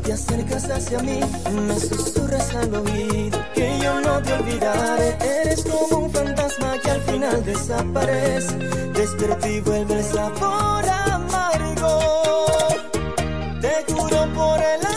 te acercas hacia mí, me susurras al oído que yo no te olvidaré. Eres como un fantasma que al final desaparece, despierto y vuelve el sabor amargo. Te juro por el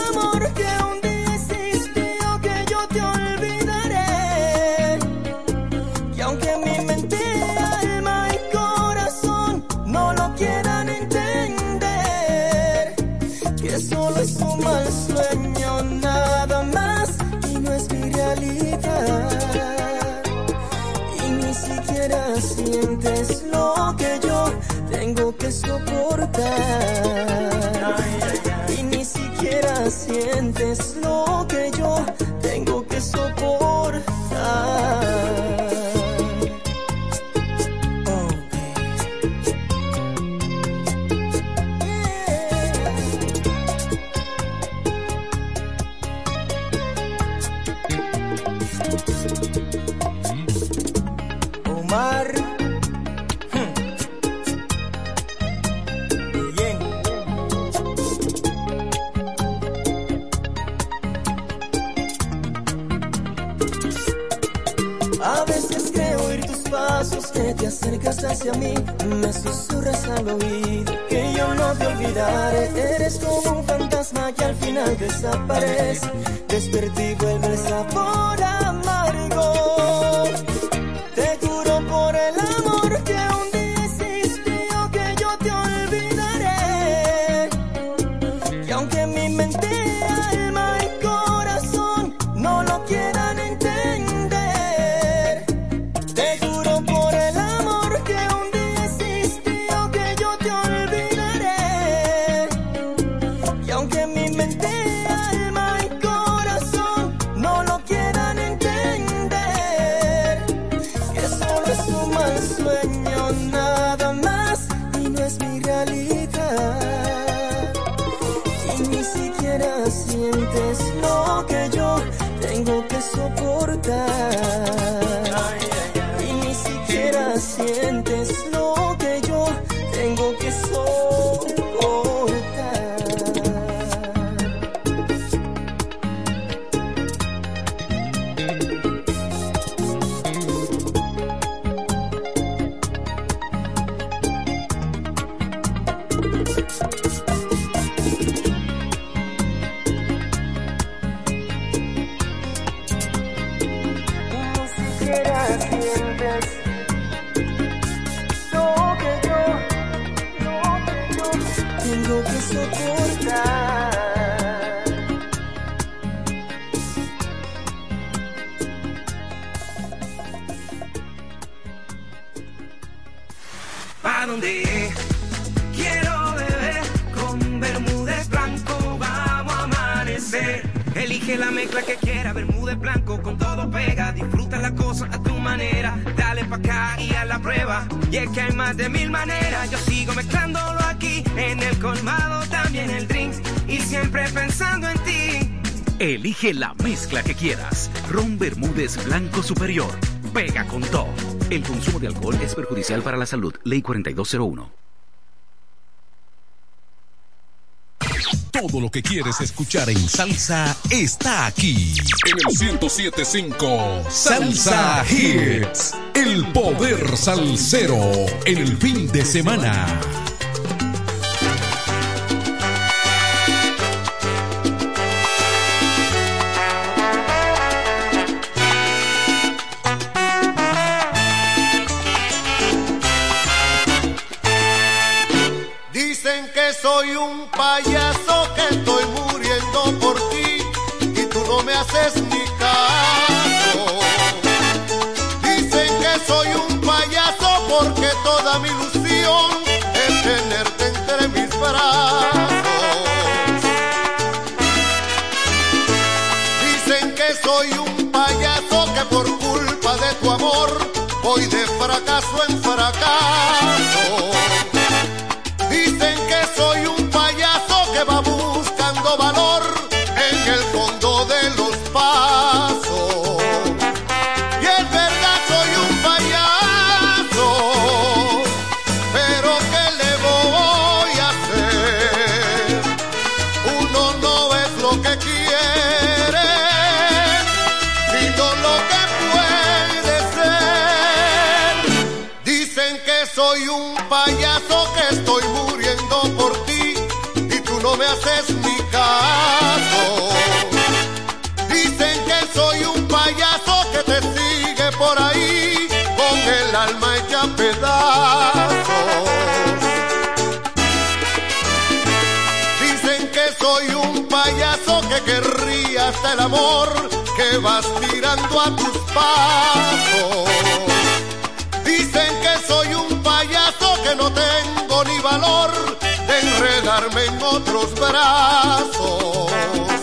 y ni siquiera sientes desaparece. Despertí, vuelve el sabor blanco superior. Pega con todo. El consumo de alcohol es perjudicial para la salud. Ley 4201. Todo lo que quieres escuchar en salsa está aquí. En el 107.5 Salsa Hits. El poder salsero. en El fin de semana. amor, voy de fracaso en fracaso. pedazos. Dicen que soy un payaso que querría hasta el amor que vas tirando a tus pasos. Dicen que soy un payaso que no tengo ni valor de enredarme en otros brazos.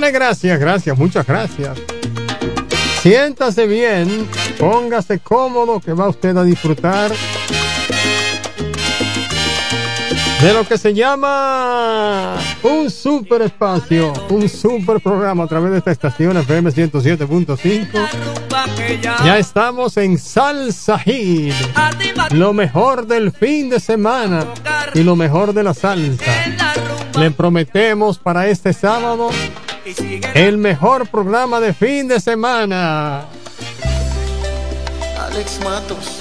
Gracias, gracias, muchas gracias. Siéntase bien, póngase cómodo que va usted a disfrutar de lo que se llama un super espacio, un super programa a través de esta estación FM 107.5. Ya estamos en Salsa Hit, lo mejor del fin de semana y lo mejor de la salsa. Le prometemos para este sábado el mejor programa de fin de semana. Alex Matos.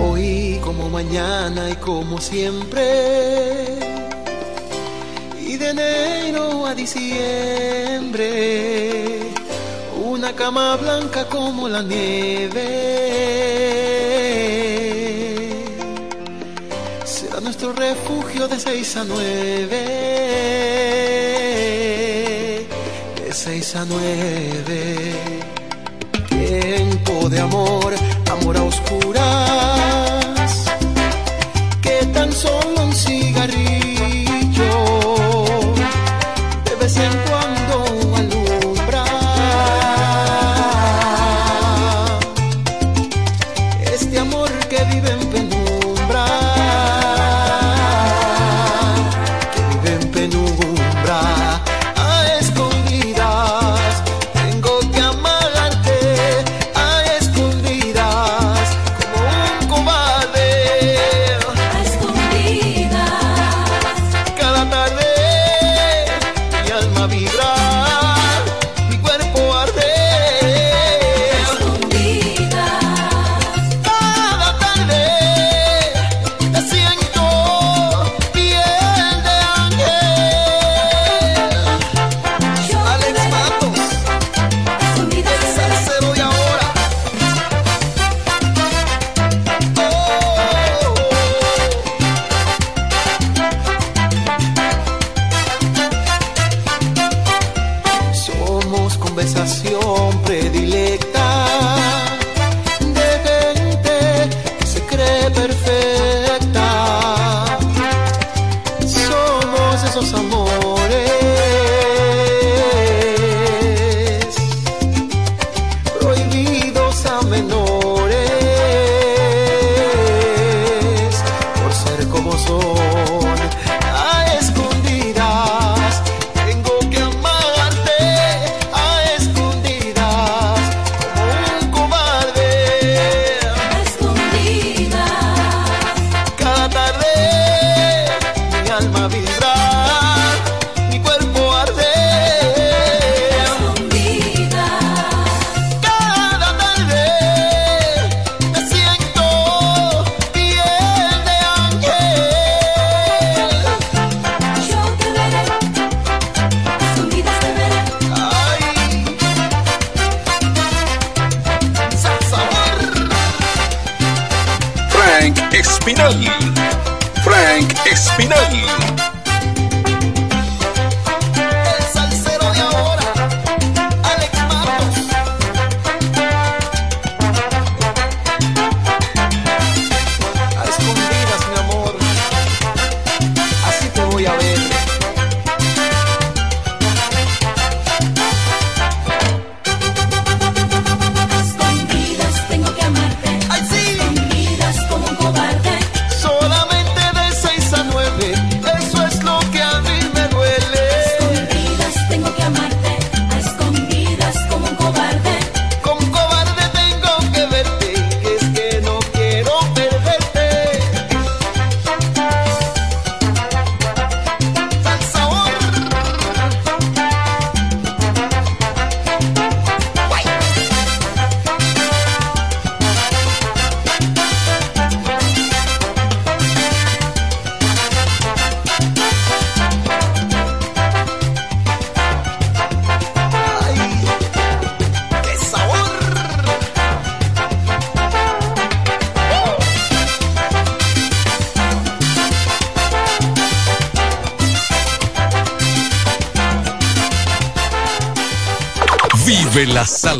Hoy como mañana y como siempre diciembre, una cama blanca como la nieve. Será nuestro refugio de seis a nueve, de seis a nueve. Tiempo de amor, amor a oscuras,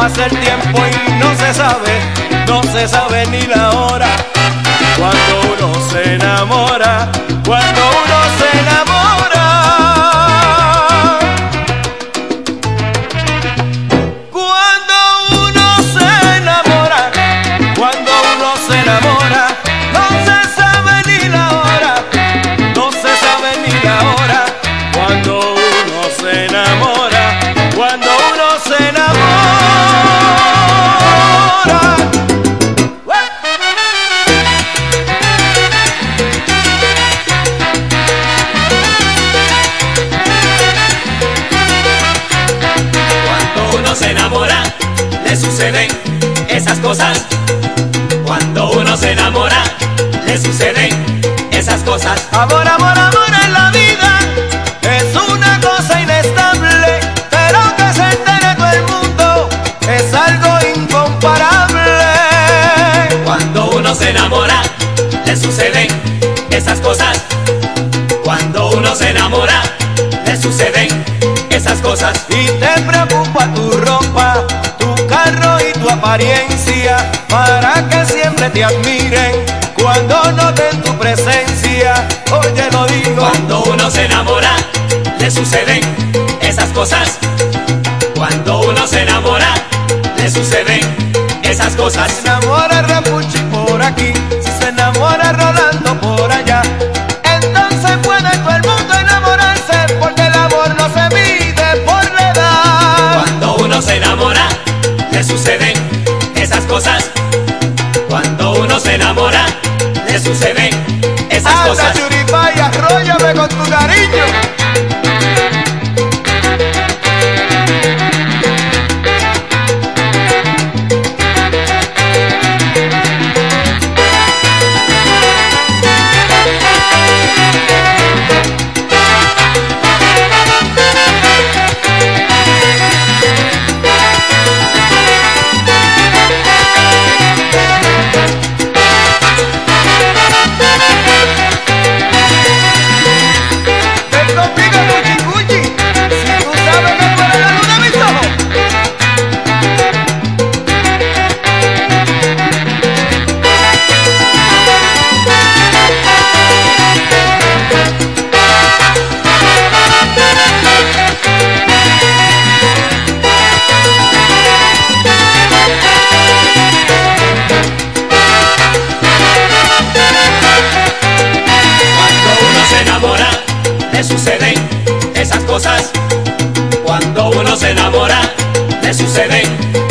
Pasa el tiempo y no se sabe, no se sabe ni la hora. Cuando uno se enamora, cuando uno se enamora. Amor, amor, amor en la vida es una cosa inestable, pero que se entere todo el mundo es algo incomparable. Cuando uno se enamora, le suceden esas cosas. Cuando uno se enamora, le suceden esas cosas. Y te preocupa tu ropa, tu carro y tu apariencia para que siempre te admiren cuando noten tu presencia. Suceden esas cosas. Cuando uno se enamora, le suceden esas cosas. Se enamora Rapuchi por aquí, si se enamora Rolando por allá. Entonces puede todo el mundo enamorarse, porque el amor no se mide por la edad. Cuando uno se enamora, le suceden cosas. Cuando uno se enamora, le suceden esas Anda, cosas. Churipay, arróllame con tu cariño. Cuando uno se enamora, le suceden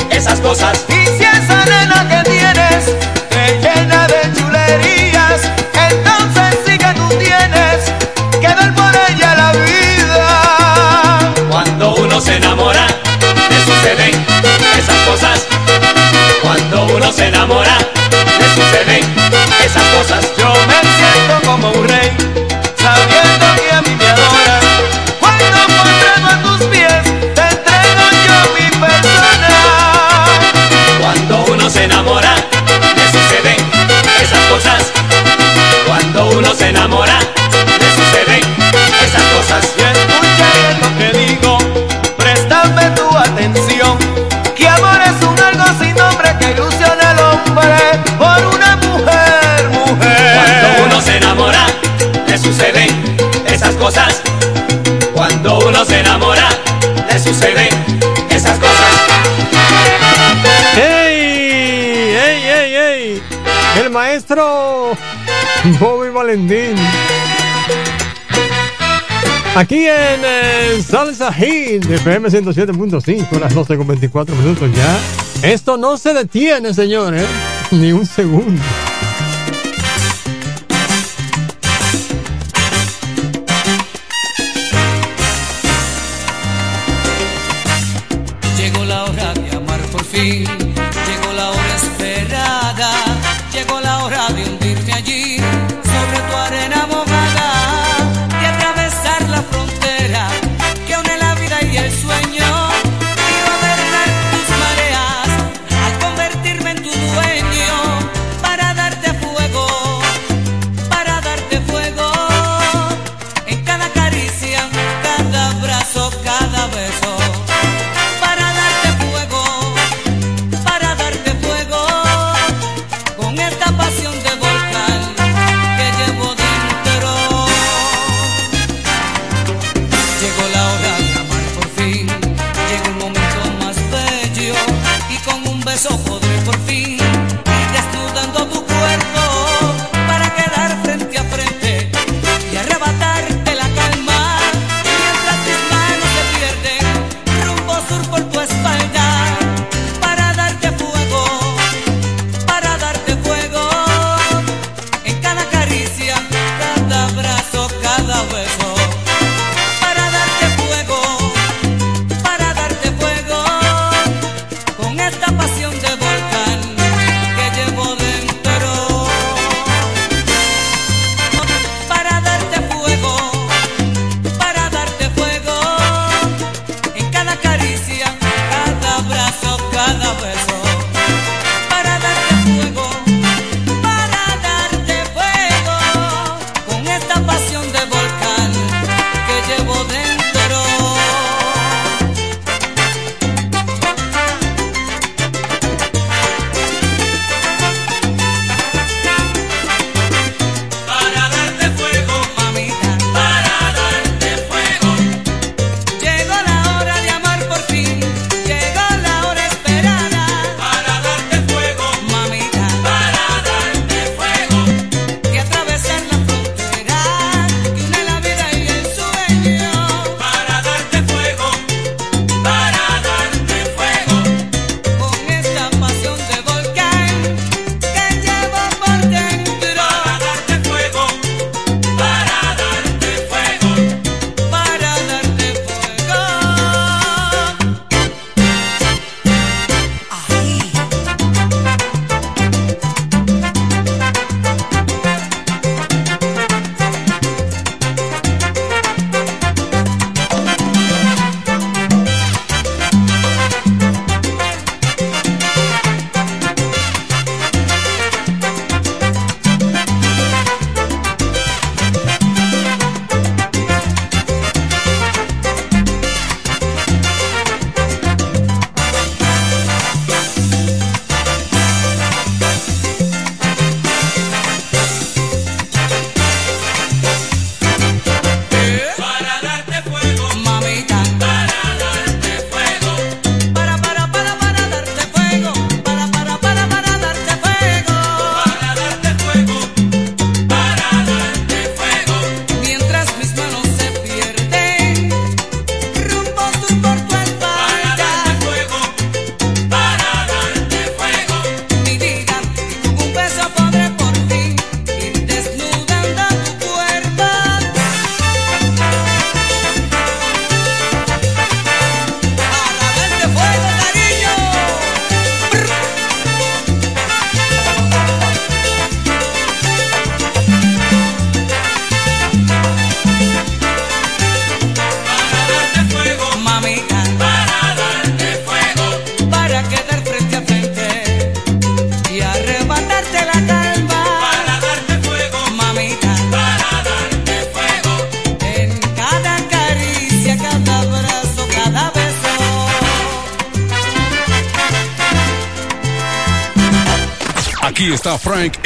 esas cosas. suceden esas cosas. ¡Ey! ¡Ey, ey, ey! El maestro Bobby Valentín. Aquí en eh, Salsa Hit de FM 107.5, las 12 con 24 minutos ya. Esto no se detiene, señores, ni un segundo.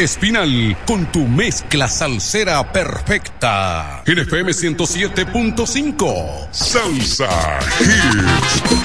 Espinal con tu mezcla salsera perfecta. En FM 107.5. Salsa Hits.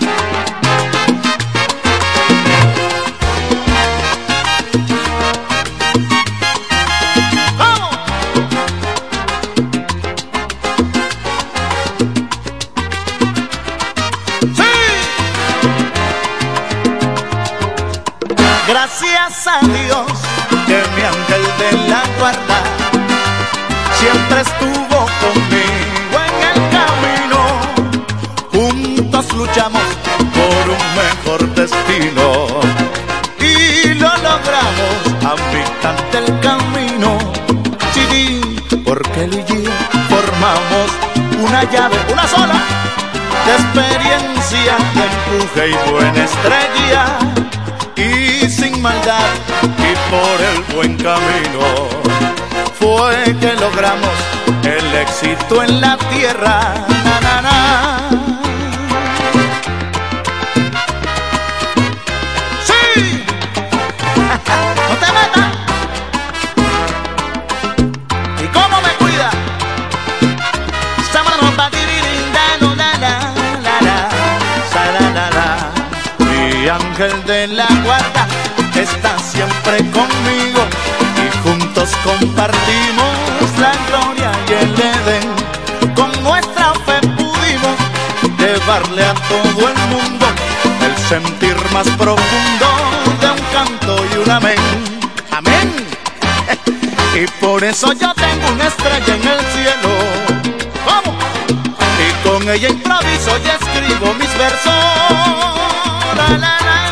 Una sola, de experiencia, de empuje y buena estrella y sin maldad y por el buen camino fue que logramos el éxito en la tierra. Compartimos la gloria y el Edén. Con nuestra fe pudimos llevarle a todo el mundo el sentir más profundo de un canto y un amén. Amén. Y por eso yo tengo una estrella en el cielo. ¿Cómo? Y con ella improviso y escribo mis versos. La, la, la.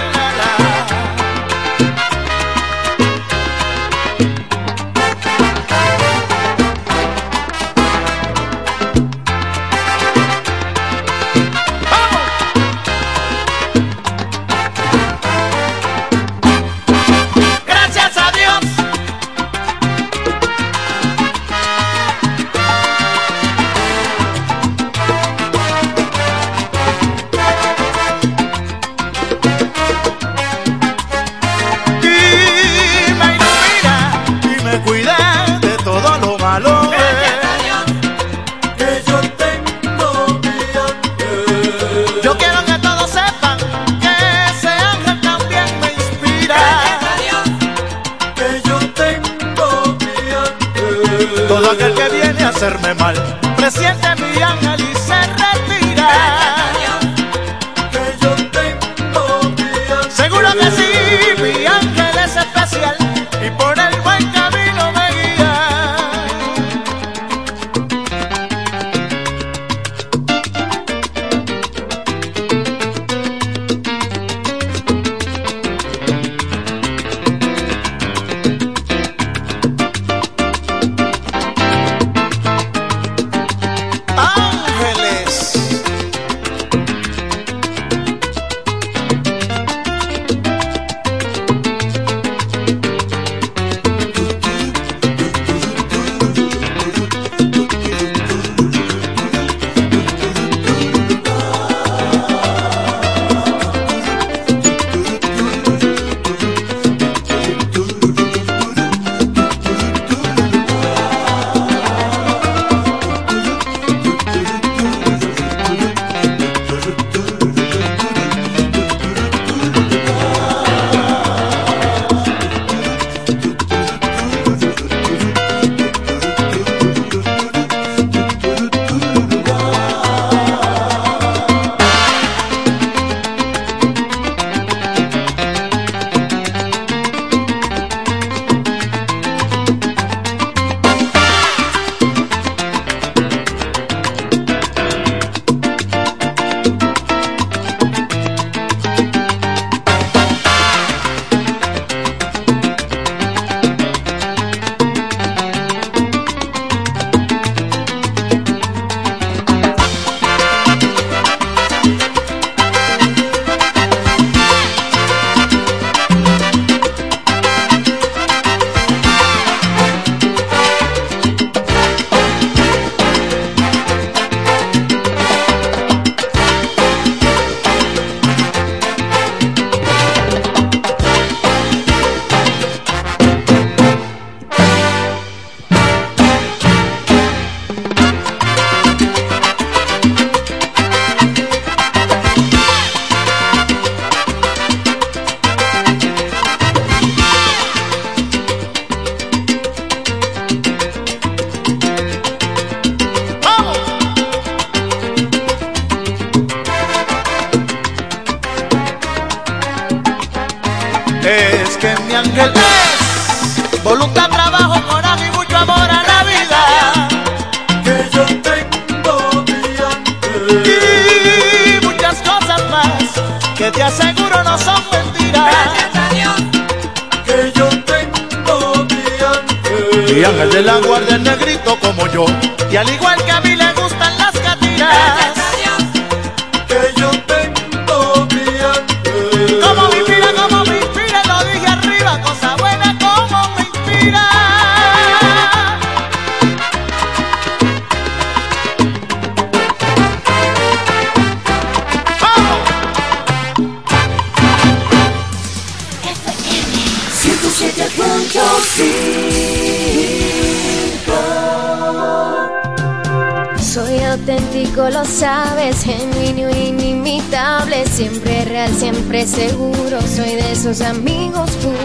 Soy auténtico, lo sabes, genuino, inimitable, siempre real, siempre seguro. Soy de esos amigos puros.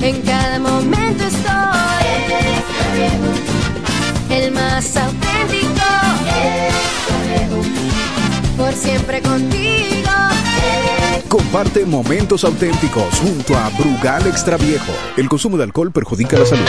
En cada momento estoy. El más auténtico. Por siempre contigo. Comparte momentos auténticos junto a Brugal Extra Viejo. El consumo de alcohol perjudica la salud.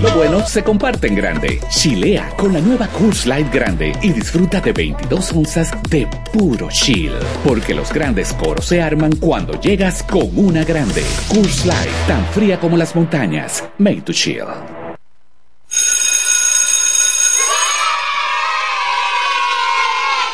Lo bueno se comparte en grande. Chilea con la nueva Coors Light Grande y disfruta de 22 onzas de puro chill. Porque los grandes coros se arman cuando llegas con una grande. Coors Light, tan fría como las montañas. Made to chill.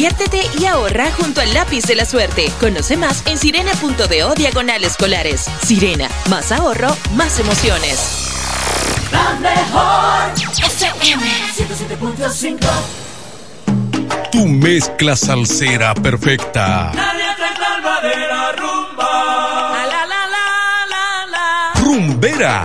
diviértete y ahorra junto al lápiz de la suerte. Conoce más en sirena.do diagonal escolares. Sirena, más ahorro, más emociones. La mejor FM 107.5 Tu mezcla salsera perfecta. Nadie te salva de la rumba La la la la la. Rumbera.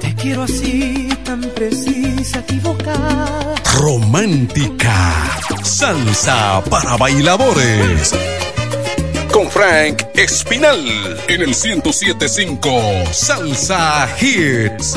Te quiero así, tan precisa, equivocada. Romántica. Salsa para bailadores. Con Frank Espinal en el 1075 Salsa Hits.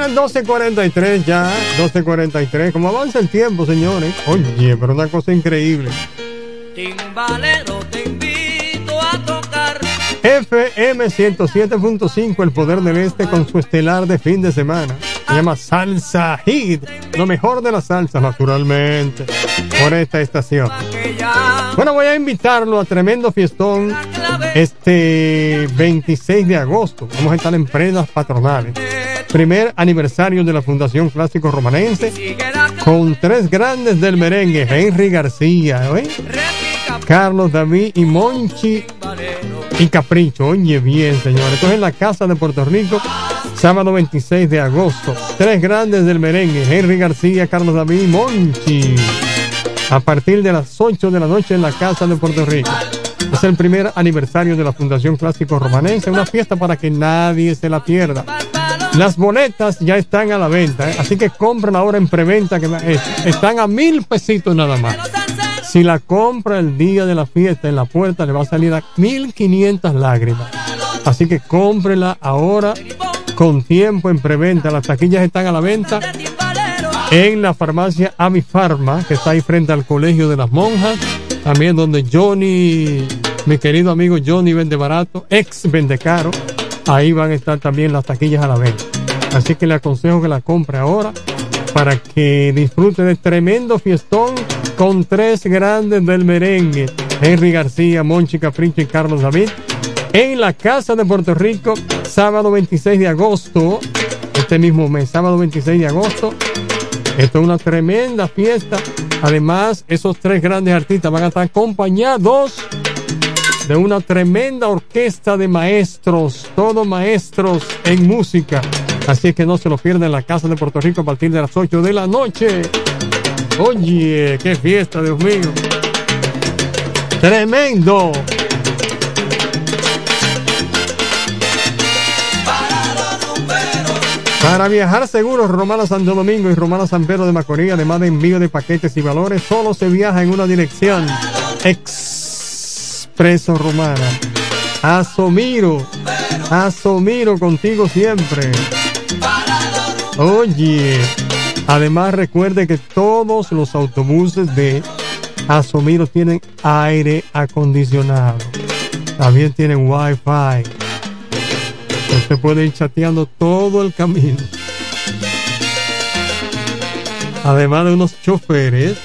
Señores, 12.43 ya, 12.43. Como avanza el tiempo, señores. Oye, pero una cosa increíble. Timbalero, te invito a tocar. FM 107.5, el poder del este con su estelar de fin de semana. Se llama Salsa Hit, lo mejor de la salsa, naturalmente, por esta estación. Bueno, voy a invitarlo a tremendo fiestón este 26 de agosto. Vamos a estar en prendas patronales. Primer aniversario de la Fundación Clásico Romanense con tres grandes del merengue, Henry García, ¿eh? Carlos David y Monchi y Capricho. Oye bien, señores. Esto es en la Casa de Puerto Rico, sábado 26 de agosto. Tres grandes del merengue, Henry García, Carlos David y Monchi. A partir de las 8 de la noche en la Casa de Puerto Rico. Es el primer aniversario de la Fundación Clásico Romanense, una fiesta para que nadie se la pierda. Las boletas ya están a la venta, ¿eh? así que compren ahora en preventa, que están a mil pesitos nada más. Si la compra el día de la fiesta en la puerta, le va a salir a 1500 lágrimas. Así que cómprela ahora con tiempo en preventa. Las taquillas están a la venta en la farmacia Amifarma, que está ahí frente al Colegio de las Monjas. También donde Johnny, mi querido amigo Johnny vende barato, ex vende caro. Ahí van a estar también las taquillas a la venta. Así que le aconsejo que la compre ahora para que disfrute de tremendo fiestón con tres grandes del merengue. Henry García, Monchi Capricho y Carlos David. En la Casa de Puerto Rico, sábado 26 de agosto. Este mismo mes, sábado 26 de agosto. Esto es una tremenda fiesta. Además, esos tres grandes artistas van a estar acompañados de una tremenda orquesta de maestros, todos maestros en música. Así que no se lo pierdan en la Casa de Puerto Rico a partir de las 8 de la noche. Oye, qué fiesta, Dios mío. Tremendo. Para viajar seguro, Romana Santo Domingo y Romana San Pedro de Macorís, además de envío de paquetes y valores, solo se viaja en una dirección. Expreso Romana. Asomiro. Asomiro contigo siempre. Oye. Además recuerde que todos los autobuses de Asomiro tienen aire acondicionado. También tienen wifi. Usted puede ir chateando todo el camino. Además de unos choferes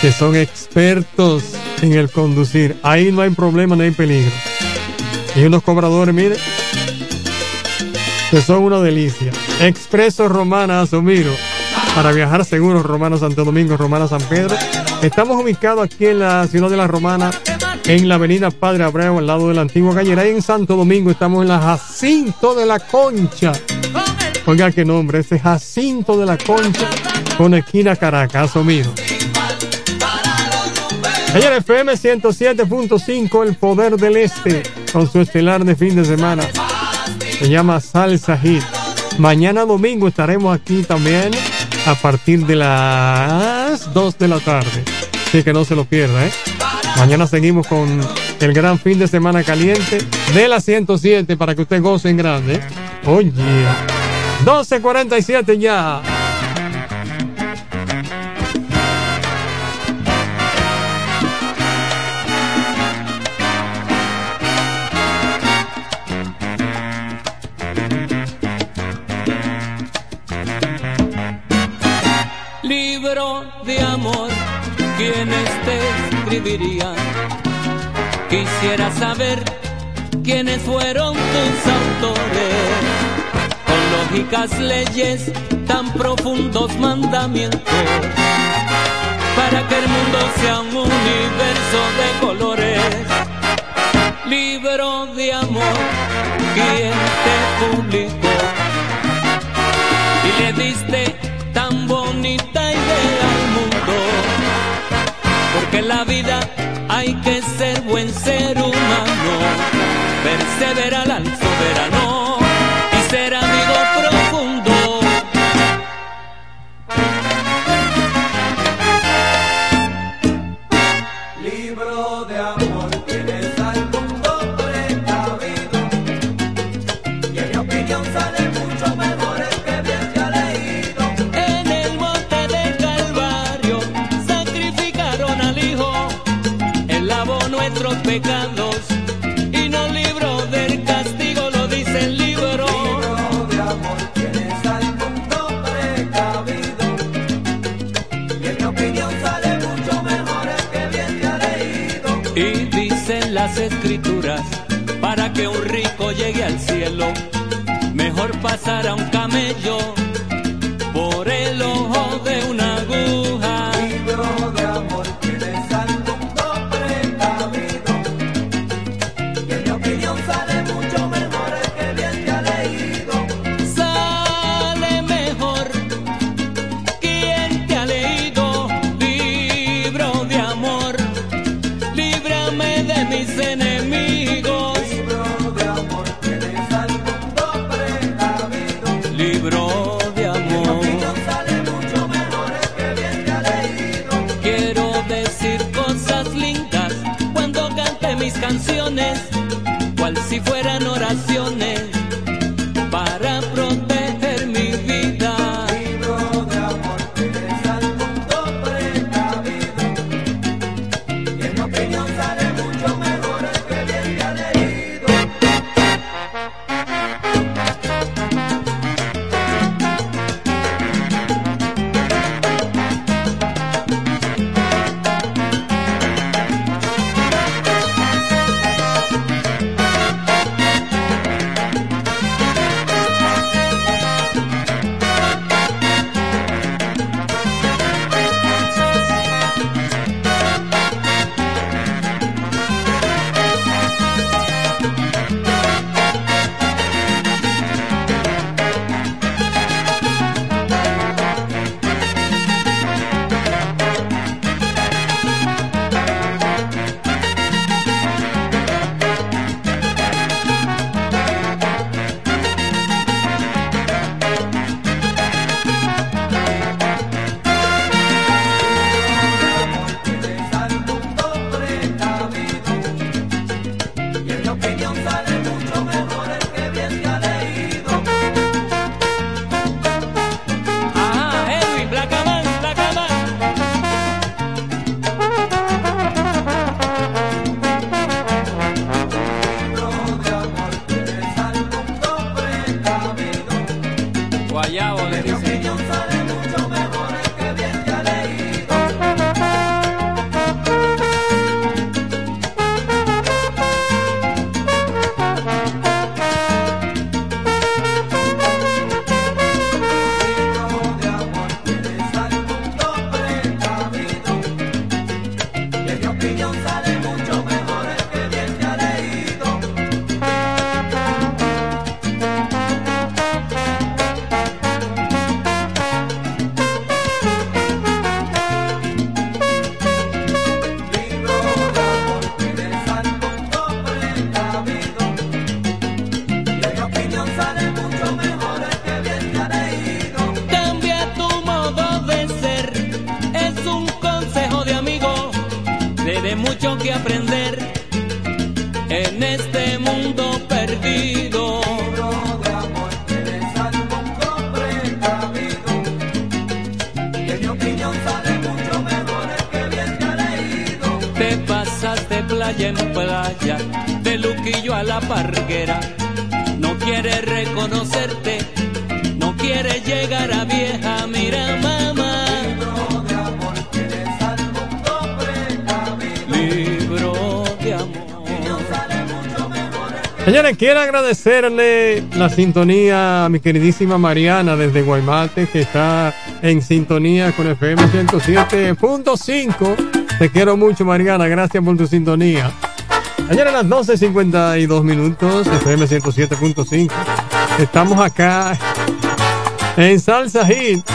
que son expertos en el conducir. Ahí no hay problema, no hay peligro. Y unos cobradores, mire, que son una delicia. Expreso Romana Asomiro. Para viajar seguro, Romana Santo Domingo, Romana San Pedro. Estamos ubicados aquí en la ciudad de la Romana, en la avenida Padre Abreu, al lado de la antigua gallera. Y en Santo Domingo estamos en la Jacinto de la Concha. Oiga qué nombre, ese Jacinto de la Concha con esquina Caracas, Asomiro. Ayer FM 107.5, El Poder del Este, con su estelar de fin de semana. Se llama Salsa Hit. Mañana domingo estaremos aquí también a partir de las 2 de la tarde. Así que no se lo pierda, ¿eh? Mañana seguimos con el gran fin de semana caliente de la 107 para que usted goce en grande. Oye, 12.47 ya. Quisiera saber quiénes fueron tus autores, con lógicas leyes, tan profundos mandamientos, para que el mundo sea un universo de colores. Libro de amor, ¿quién te publicó? Y le diste ser humano, perseverar al escrituras, para que un rico llegue al cielo, mejor pasar a un agradecerle la sintonía a mi queridísima Mariana desde Guaymate, que está en sintonía con FM 107.5. Te quiero mucho, Mariana. Gracias por tu sintonía. Ayer a las 12.52 minutos, FM 107.5. Estamos acá en Salsa Hit.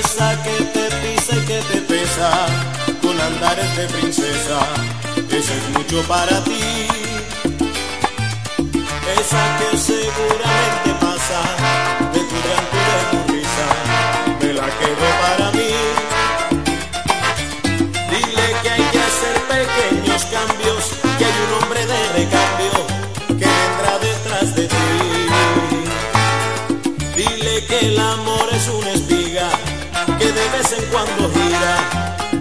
Esa que te pisa y que te pesa, con andares de princesa, eso es mucho para ti. Esa que seguramente pasa, de tu llanto y de tu risa, me la quedo para mí. Dile que hay que hacer pequeños cambios, que hay un hombre de recambio que vendrá detrás de ti. Dile que el amor es una espiga que de vez en cuando gira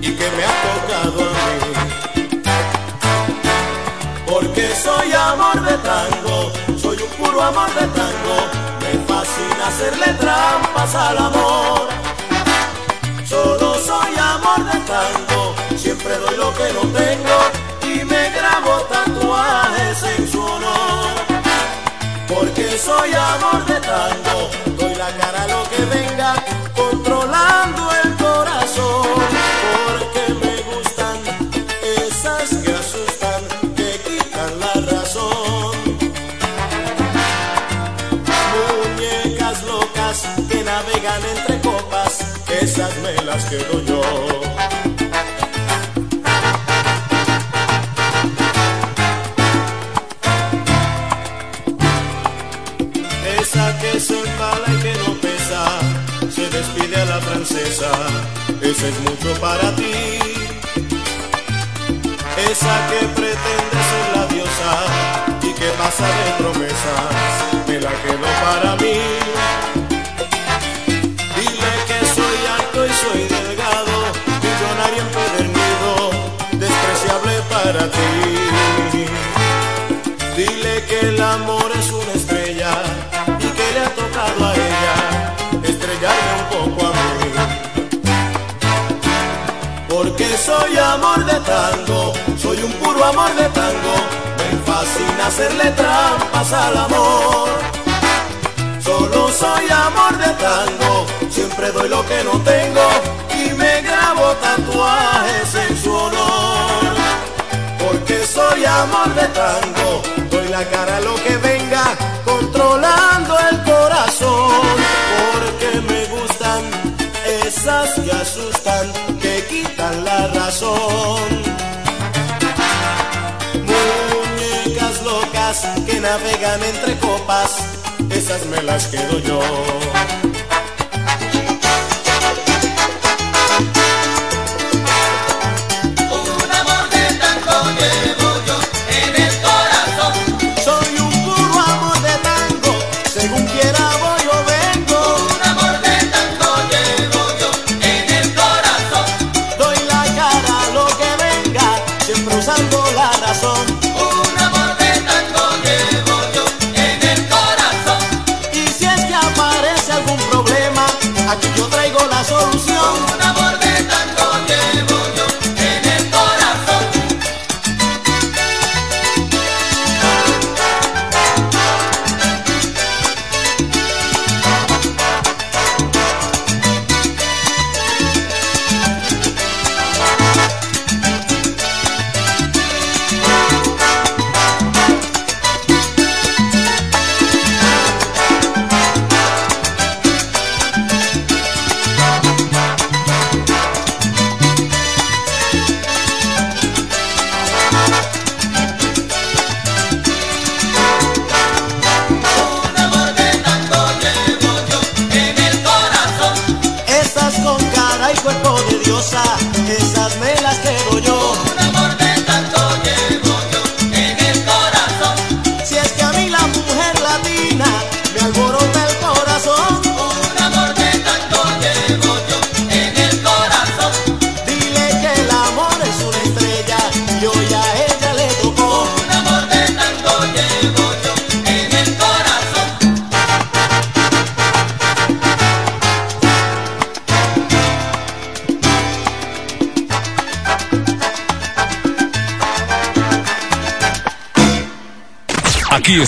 y que me ha tocado a mí. Tango, soy un puro amor de tango, me fascina hacerle trampas al amor. Solo soy amor de tango, siempre doy lo que no tengo y me grabo tatuajes en su honor. Porque soy amor de tango, doy la cara a lo que venga, quedo yo. Esa que se embala y que no pesa, se despide a la francesa, esa es mucho para ti. Esa que pretende ser la diosa y que pasa de promesas, me la quedo para mí. Soy amor de tango, soy un puro amor de tango, me fascina hacerle trampas al amor. Solo soy amor de tango, siempre doy lo que no tengo y me grabo tatuajes en su honor. Porque soy amor de tango, doy la cara a lo que venga, controlando el corazón. Porque me gustan esas que asustan, quitan la razón. Muñecas locas que navegan entre copas, esas me las quedo yo.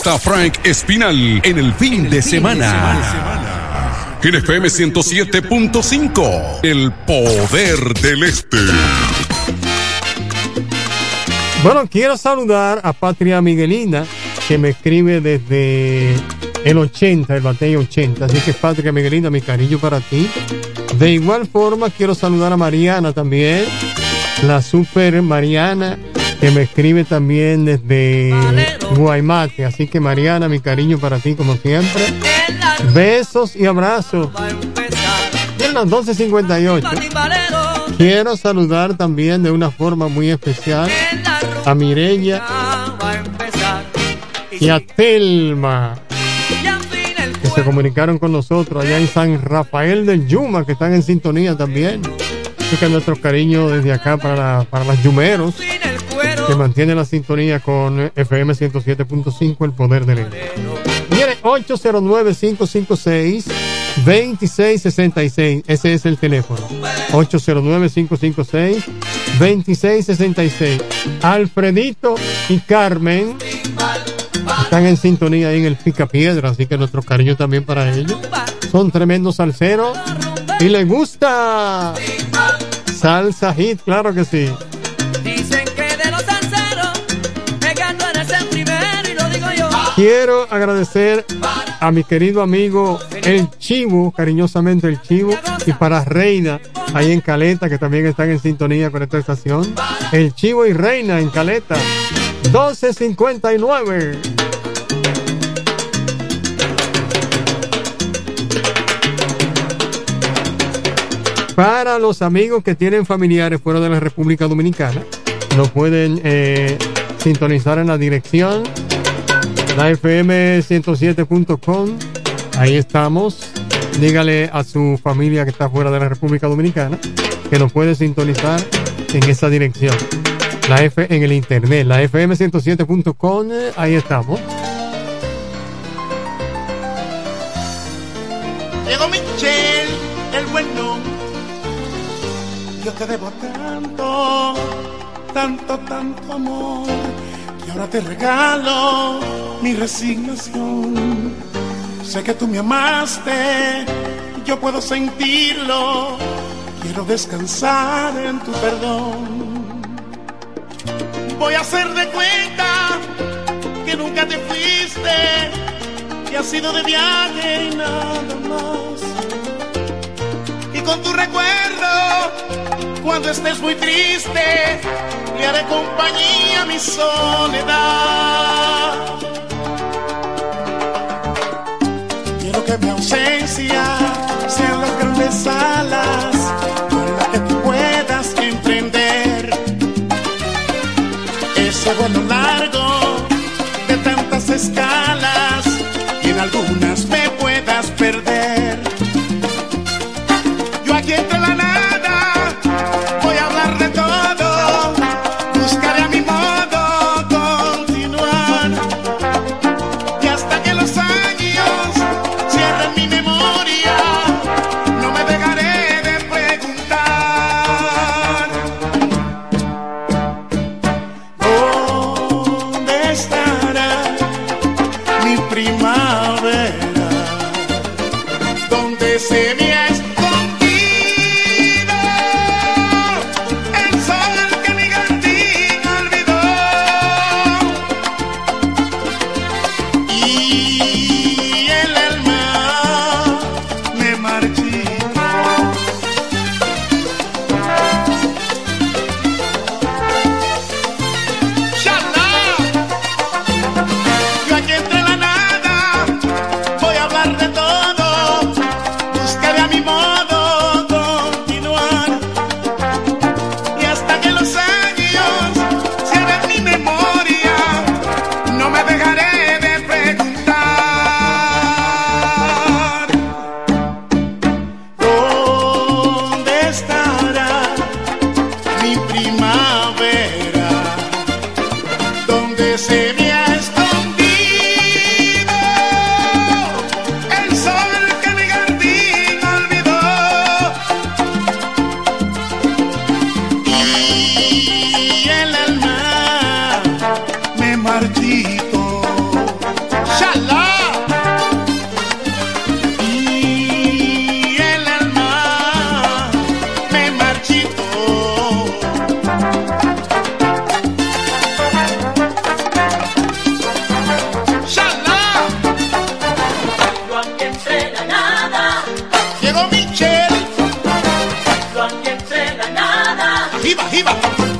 Está Frank Espinal en el fin de semana. En FM 107.5, el poder del este. Bueno, quiero saludar a Patria Miguelina, que me escribe desde el 80, el batey 80. Así que Patria Miguelina, mi cariño para ti. De igual forma, quiero saludar a Mariana también, la super Mariana, que me escribe también desde Guaymate. Así que Mariana, mi cariño para ti, como siempre. Besos y abrazos. En las 12.58. Quiero saludar también de una forma muy especial a Mireya y a Telma que se comunicaron con nosotros allá en San Rafael del Yuma que están en sintonía también así que nuestro cariño desde acá para, para las yumeros que mantienen la sintonía con FM 107.5 el poder del Este. Mire, 809-556-2666. Ese es el teléfono. 809-556-2666. Alfredito y Carmen están en sintonía ahí en el Pica Piedra, así que nuestro cariño también para ellos. Son tremendos salseros y les gusta salsa hit, claro que sí. Quiero agradecer a mi querido amigo El Chivo, cariñosamente El Chivo, y para Reina, ahí en Caleta, que también están en sintonía con esta estación. El Chivo y Reina en Caleta, 1259. Para los amigos que tienen familiares fuera de la República Dominicana, lo pueden eh, sintonizar en la dirección la fm107.com. Ahí estamos. Dígale a su familia que está fuera de la República Dominicana que nos puede sintonizar en esa dirección. La F en el internet, la fm107.com. eh, Ahí estamos. Llegó Michelle, el bueno. Yo te debo tanto, tanto, tanto amor. Ahora te regalo mi resignación. Sé que tú me amaste, yo puedo sentirlo. Quiero descansar en tu perdón. Voy a hacer de cuenta que nunca te fuiste, que has sido de viaje y nada más. Y con tu recuerdo, cuando estés muy triste, le haré compañía a mi soledad. Quiero que mi ausencia sean las grandes alas con las que tú puedas emprender ese vuelo largo de tantas escalas jiba, jiba.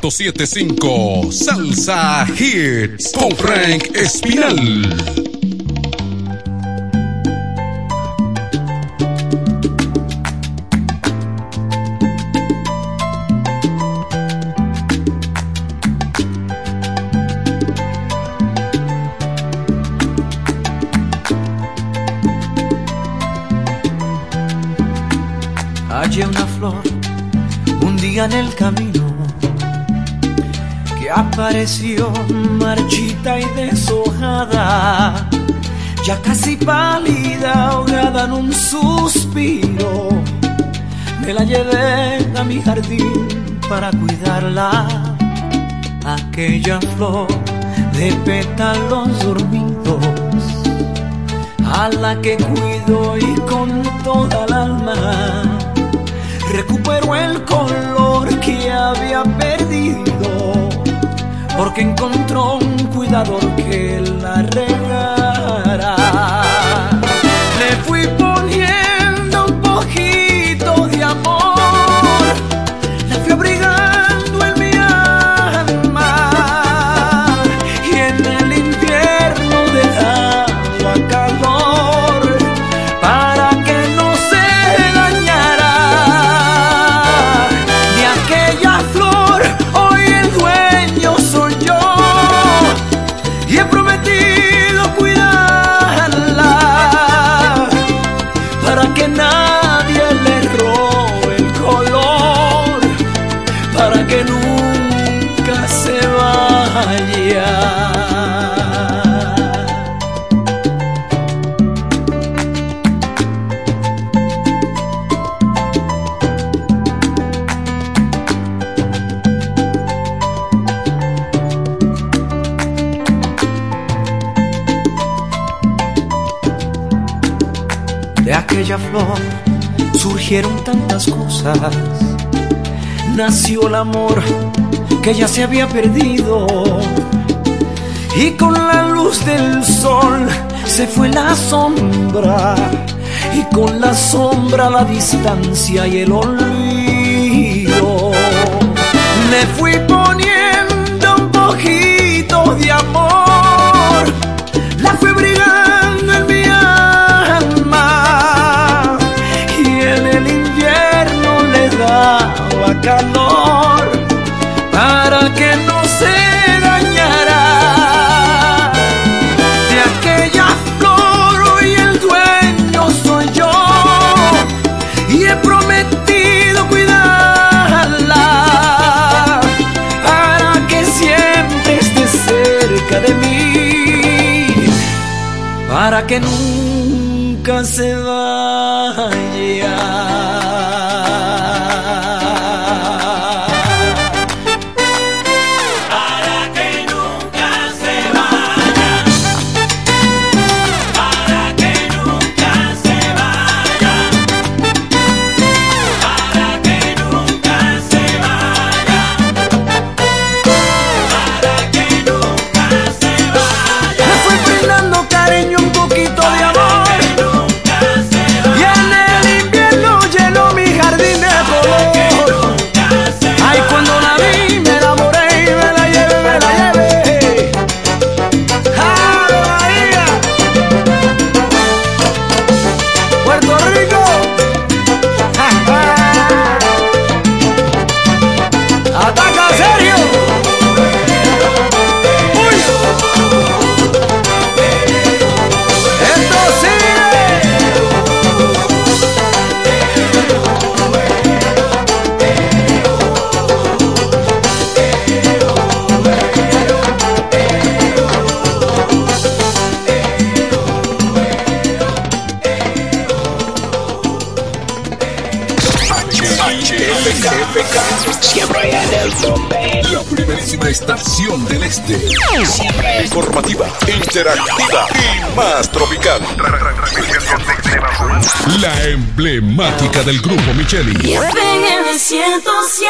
1075 Salsa Hits con Frank Espinal. Ya casi pálida, ahogada en un suspiro. Me la llevé a mi jardín para cuidarla, aquella flor de pétalos dormidos, a la que cuido y con toda el alma recuperó el color que había perdido, porque encontró un cuidador que la regara. Aquella flor surgieron tantas cosas. Nació el amor que ya se había perdido. Y con la luz del sol se fue la sombra. Y con la sombra la distancia y el olvido. Le fui poniendo un poquito de amor. Calor para que no se dañara de aquella flor. Hoy el dueño soy yo y he prometido cuidarla para que siempre esté cerca de mí, para que nunca se vaya. Informativa, interactiva y más tropical. La emblemática del grupo Micheli. FM 107.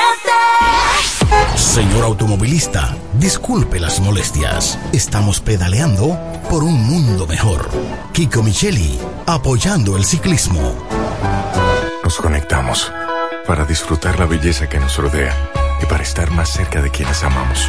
Señor automovilista, disculpe las molestias. Estamos pedaleando por un mundo mejor. Kiko Micheli, apoyando el ciclismo. Nos conectamos para disfrutar la belleza que nos rodea y para estar más cerca de quienes amamos.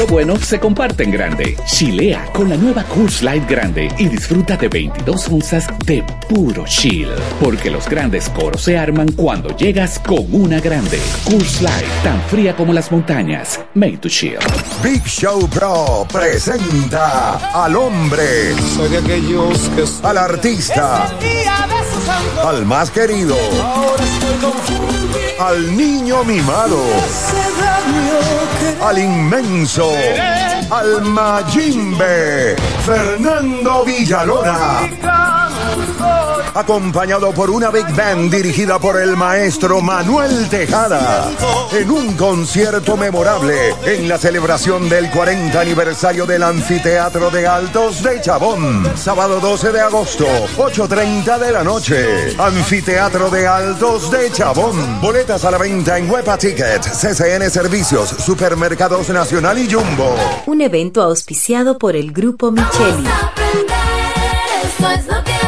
Lo bueno se comparte en grande. Chilea con la nueva Coors Light grande y disfruta de 22 onzas de puro chill. Porque los grandes coros se arman cuando llegas con una grande. Coors Light, tan fría como las montañas. Made to chill. Big Show Pro presenta al hombre, Soy de aquellos que al artista, al más querido, al niño mimado, al inmenso, al Mayimbe, Fernando Villalona. Acompañado por una big band dirigida por el maestro Manuel Tejada, en un concierto memorable en la celebración del 40 aniversario del Anfiteatro de Altos de Chabón, sábado 12 de agosto, 8.30 de la noche. Anfiteatro de Altos de Chabón. Boletas a la venta en Huepa Ticket, CCN Servicios, Supermercados Nacional y Jumbo. Un evento auspiciado por el Grupo Micheli. Eso es lo que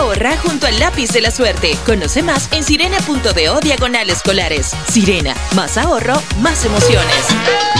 ahorra junto al lápiz de la suerte. Conoce más en sirena.do diagonal escolares. Sirena, más ahorro, más emociones.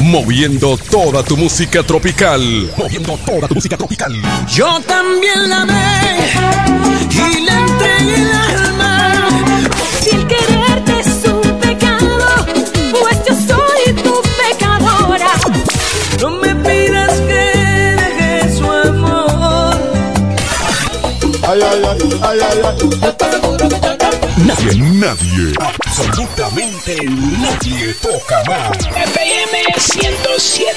Moviendo toda tu música tropical. Moviendo toda tu música tropical. Yo también la amé y le entregué el alma. Si el quererte es un pecado, pues yo soy tu pecadora. No me pidas que deje su amor. Ay, ay, ay, ay, ay, ay. Nadie, nadie, absolutamente nadie toca más. FM 107.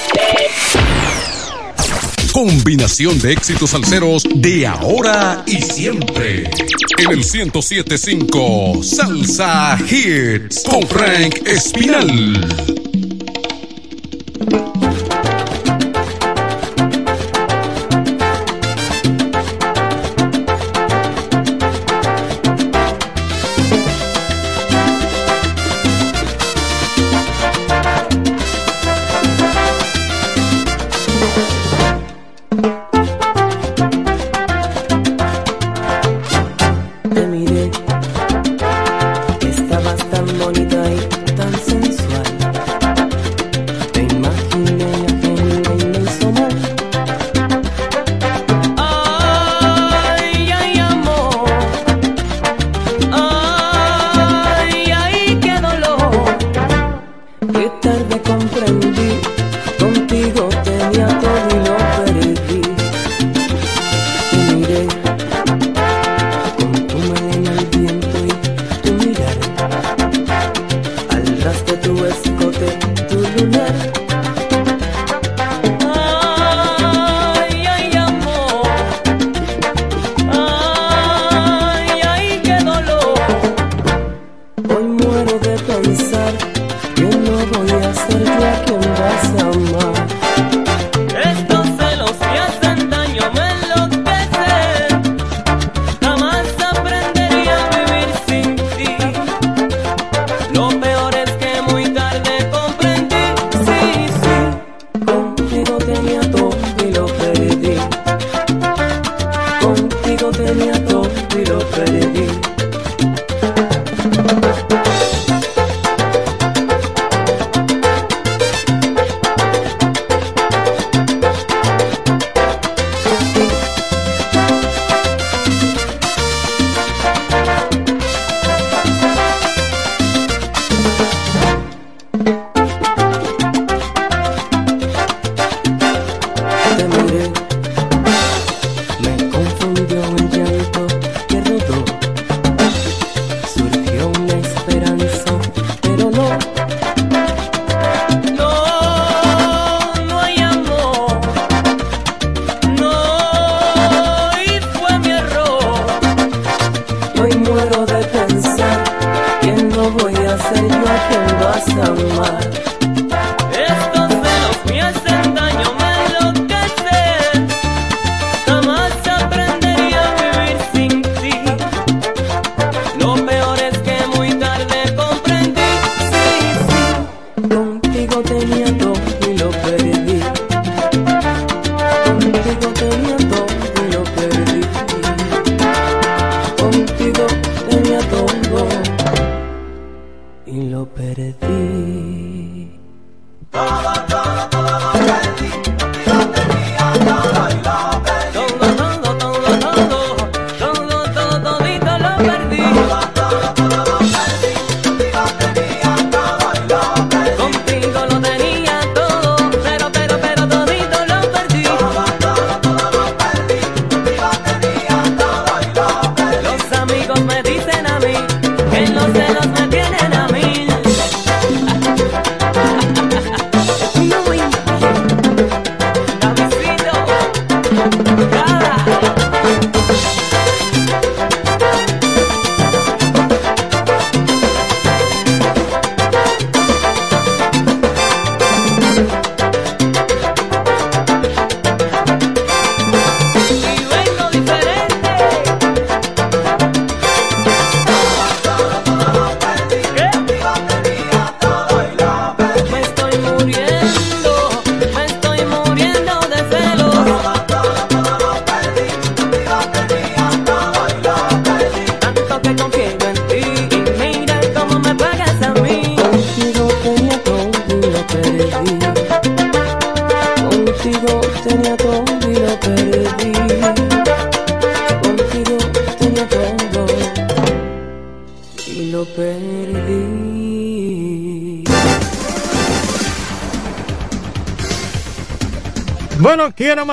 Combinación de éxitos salseros de ahora y siempre. En el 1075 Salsa Hits con Frank Espinal.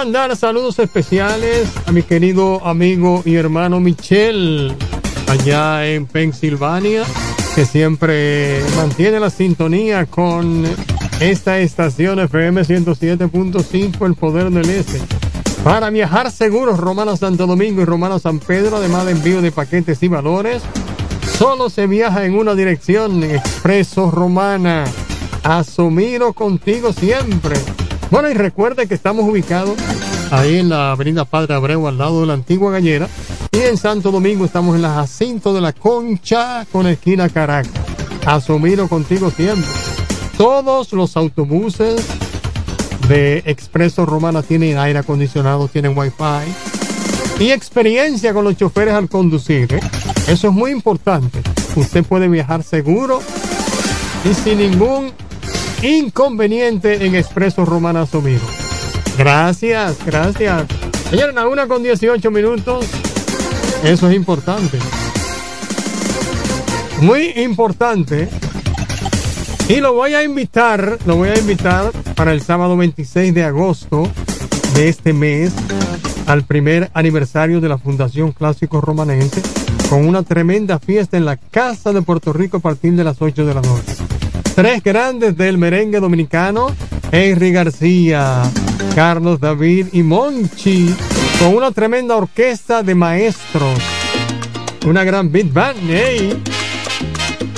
Mandar saludos especiales a mi querido amigo y hermano Michel, allá en Pensilvania, que siempre mantiene la sintonía con esta estación FM 107.5, El Poder del Este. Para viajar seguros, Romano Santo Domingo y Romano San Pedro, además de envío de paquetes y valores, solo se viaja en una dirección, Expreso Romana. Asumiro contigo siempre. Bueno, y recuerde que estamos ubicados ahí en la avenida Padre Abreu, al lado de la antigua gallera. Y en Santo Domingo estamos en la Jacinto de la Concha con esquina Caracas. Asumiro contigo siempre. Todos los autobuses de Expreso Romana tienen aire acondicionado, tienen wifi y experiencia con los choferes al conducir. ¿eh? Eso es muy importante. Usted puede viajar seguro y sin ningún inconveniente en Expreso Romana Asumiro. Gracias, gracias. Señores, a una con 18 minutos. Eso es importante. Muy importante. Y lo voy a invitar, lo voy a invitar para el sábado 26 de agosto de este mes al primer aniversario de la Fundación Clásico Romanense con una tremenda fiesta en la Casa de Puerto Rico a partir de las 8 de la noche. Tres grandes del merengue dominicano, Henry García, Carlos David y Monchi, con una tremenda orquesta de maestros. Una gran beat band, ¡ey!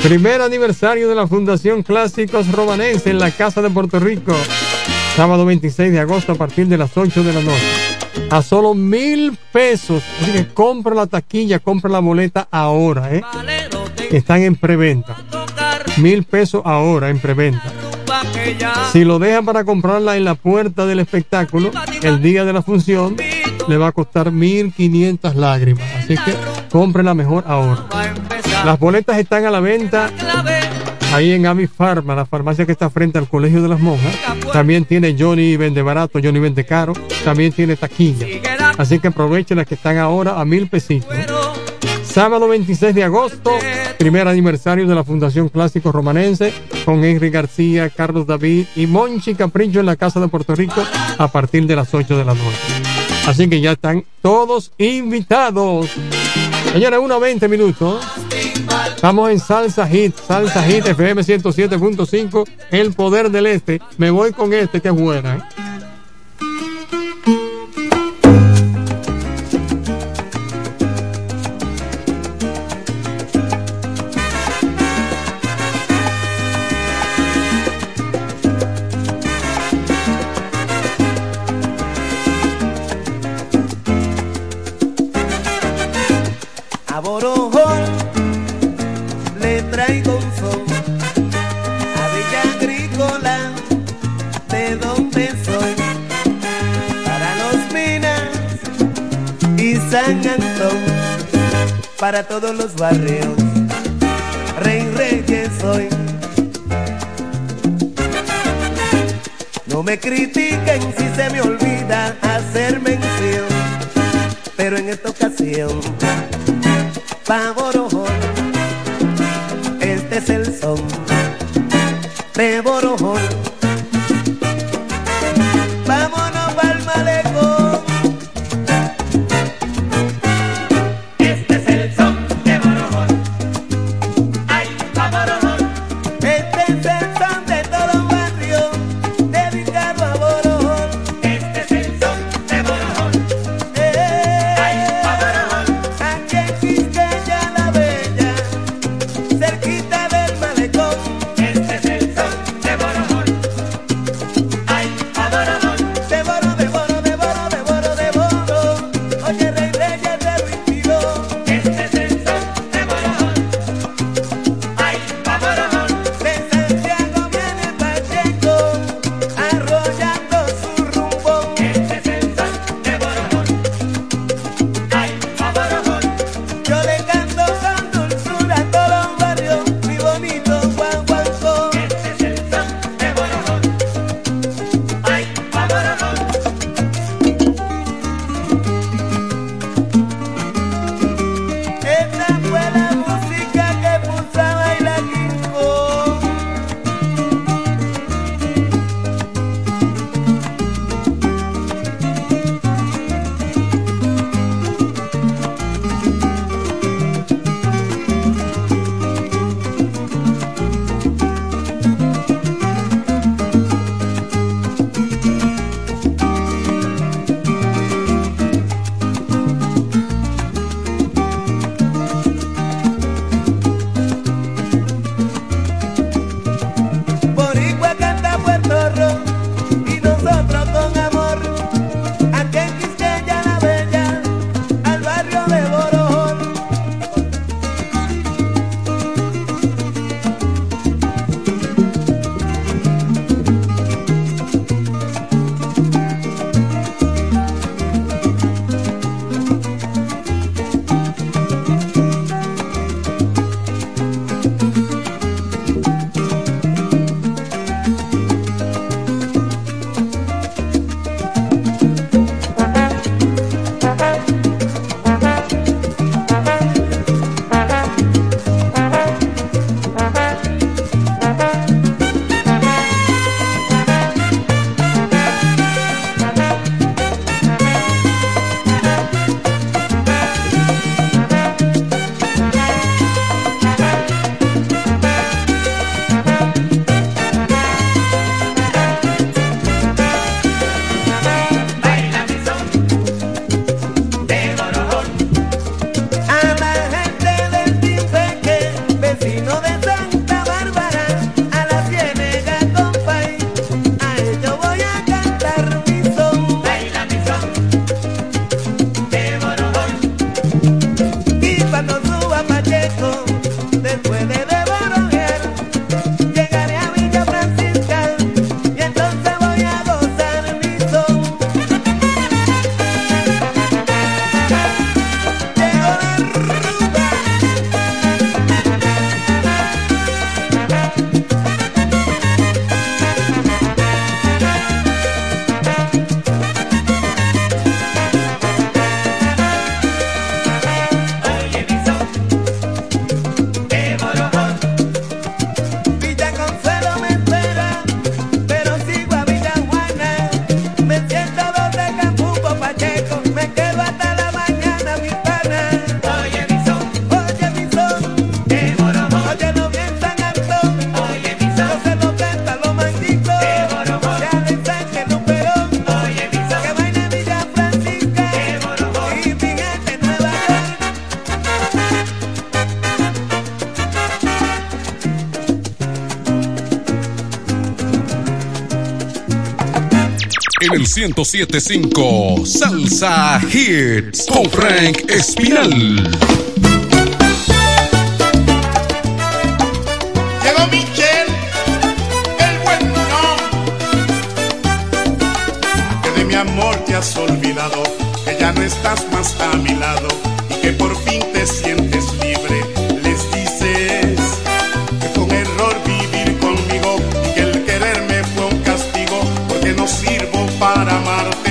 Primer aniversario de la Fundación Clásicos Romanense en la Casa de Puerto Rico. Sábado 26 de agosto a partir de las 8 de la noche. A solo mil pesos. Así que compra la taquilla, compra la boleta ahora, ¿eh? Están en preventa. Mil pesos ahora en preventa. Si lo dejan para comprarla en la puerta del espectáculo, el día de la función, le va a costar 1500 lágrimas. Así que cómprela mejor ahora. Las boletas están a la venta ahí en Ami Pharma, la farmacia que está frente al Colegio de las Monjas. También tiene Johnny Vende Barato, Johnny Vende Caro. También tiene taquilla. Así que aprovechen las que están ahora a mil pesitos. Sábado 26 de agosto, primer aniversario de la Fundación Clásico Romanense, con Henry García, Carlos David y Monchi Capricho en la Casa de Puerto Rico a partir de las 8 de la noche. Así que ya están todos invitados. Señores, 1 a 20 minutos. Estamos en Salsa Hit, Salsa Hit FM 107.5, El Poder del Este. Me voy con este que es buena. ¿eh? Para todos los barrios Rey Reyes soy no me critiquen si se me olvida hacer mención pero en esta ocasión Borojón. Este es el son de Borojón. 1075 Salsa Hits con Frank Espinal. Sirvo para amarte.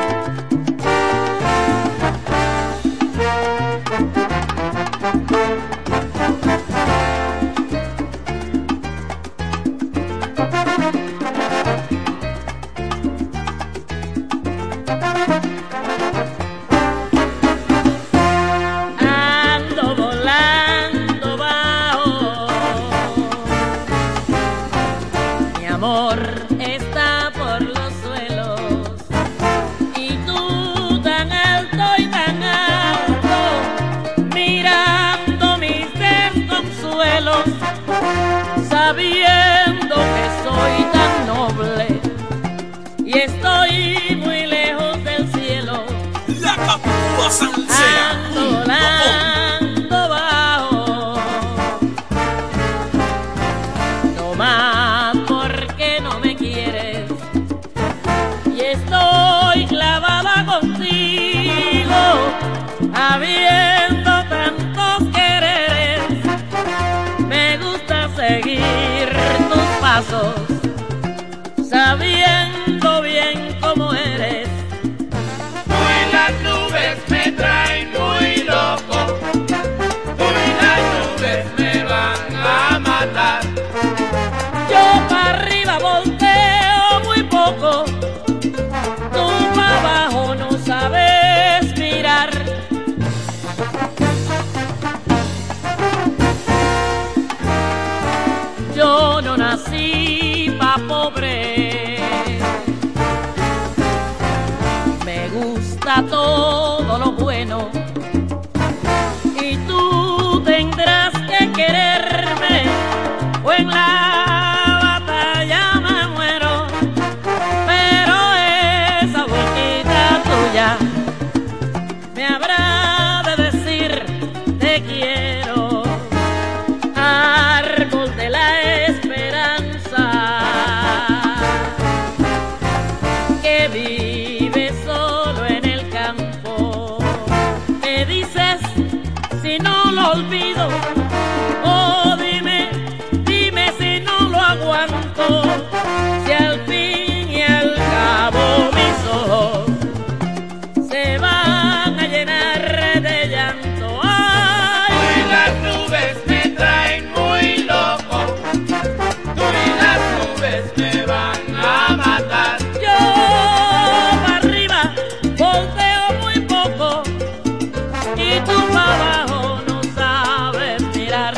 que tú abajo no sabes mirar.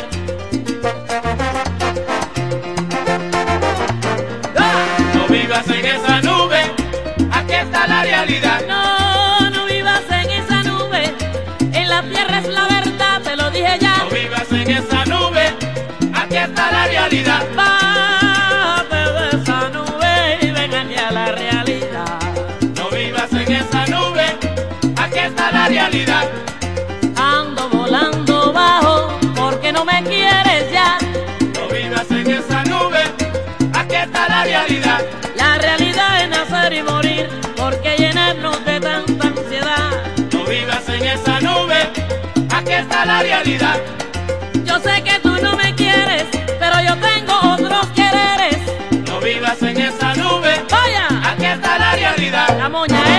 ¡Ah! No vivas en esa nube, aquí está la realidad. No, no vivas en esa nube, en la tierra es la verdad, te lo dije ya. No vivas en esa nube, aquí está la realidad. Vedo a esa nube venga la realidad No vivas en esa nube Aquí está la realidad. la realidad. La realidad es nacer y morir, porque llenarnos de tanta ansiedad. No vivas en esa nube, aquí está la realidad. Yo sé que tú no me quieres, pero yo tengo otros quereres. No vivas en esa nube, vaya, aquí está la realidad. La moña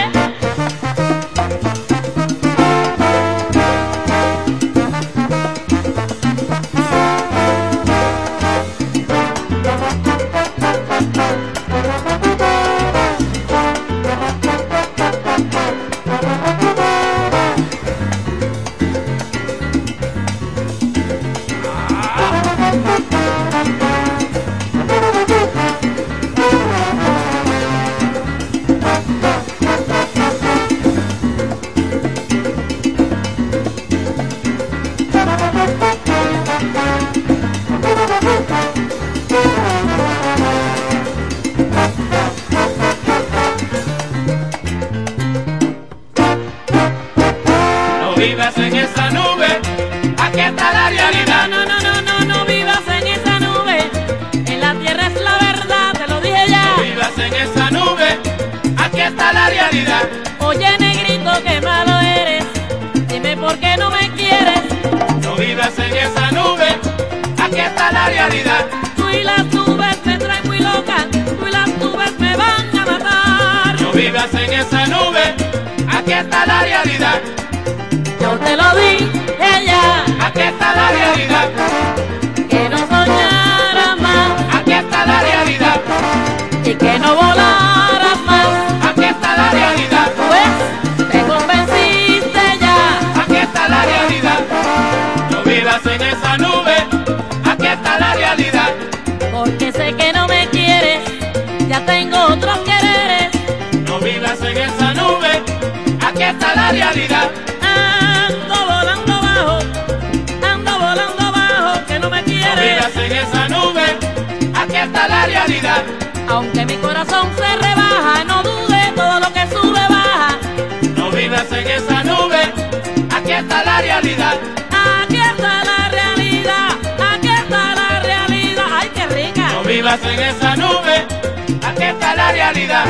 la realidad. Tú y las nubes me traen muy loca, tú y las nubes me van a matar. No vivas en esa nube, aquí está la realidad. Yo te lo dije ya, Aquí está la realidad. La realidad. Ando volando bajo, ando volando bajo, que no me No quieres. vivas en esa nube, aquí está la realidad. Aunque mi corazón se rebaja, no dude, todo lo que sube baja. No vivas en esa nube, aquí está la realidad. Aquí está la realidad, aquí está la realidad. Ay, qué rica. No vivas en esa nube, aquí está la realidad.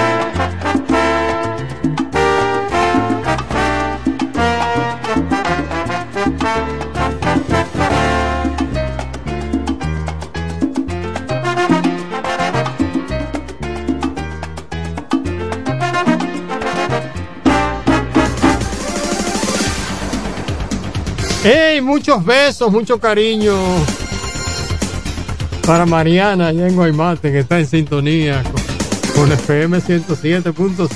Muchos besos, mucho cariño para Mariana allá en Guaymate, que está en sintonía con, FM 107.5.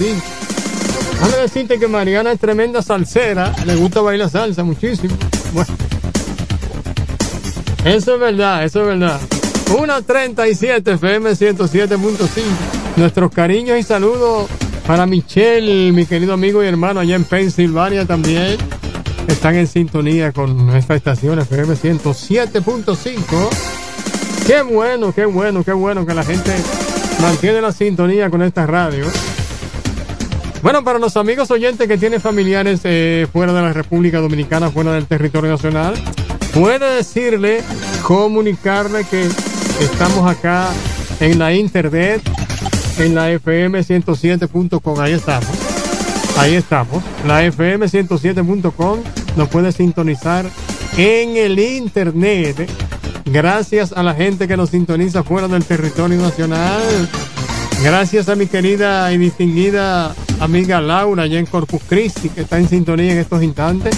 Déjame decirte que Mariana es tremenda salsera, le gusta bailar salsa muchísimo. Bueno, eso es verdad, eso es verdad. 1.37 FM 107.5. Nuestros cariños y saludos para Michelle, mi querido amigo y hermano allá en Pensilvania también. Están en sintonía con esta estación FM 107.5. Qué bueno, qué bueno, qué bueno que la gente mantiene la sintonía con esta radio. Bueno, para los amigos oyentes que tienen familiares eh, fuera de la República Dominicana, fuera del territorio nacional, puede decirle, comunicarle que estamos acá en la internet, en la FM 107.com. Ahí estamos. Ahí estamos. La FM 107.com nos puede sintonizar en el internet. Gracias a la gente que nos sintoniza fuera del territorio nacional. Gracias a mi querida y distinguida amiga Laura allá en Corpus Christi, que está en sintonía en estos instantes.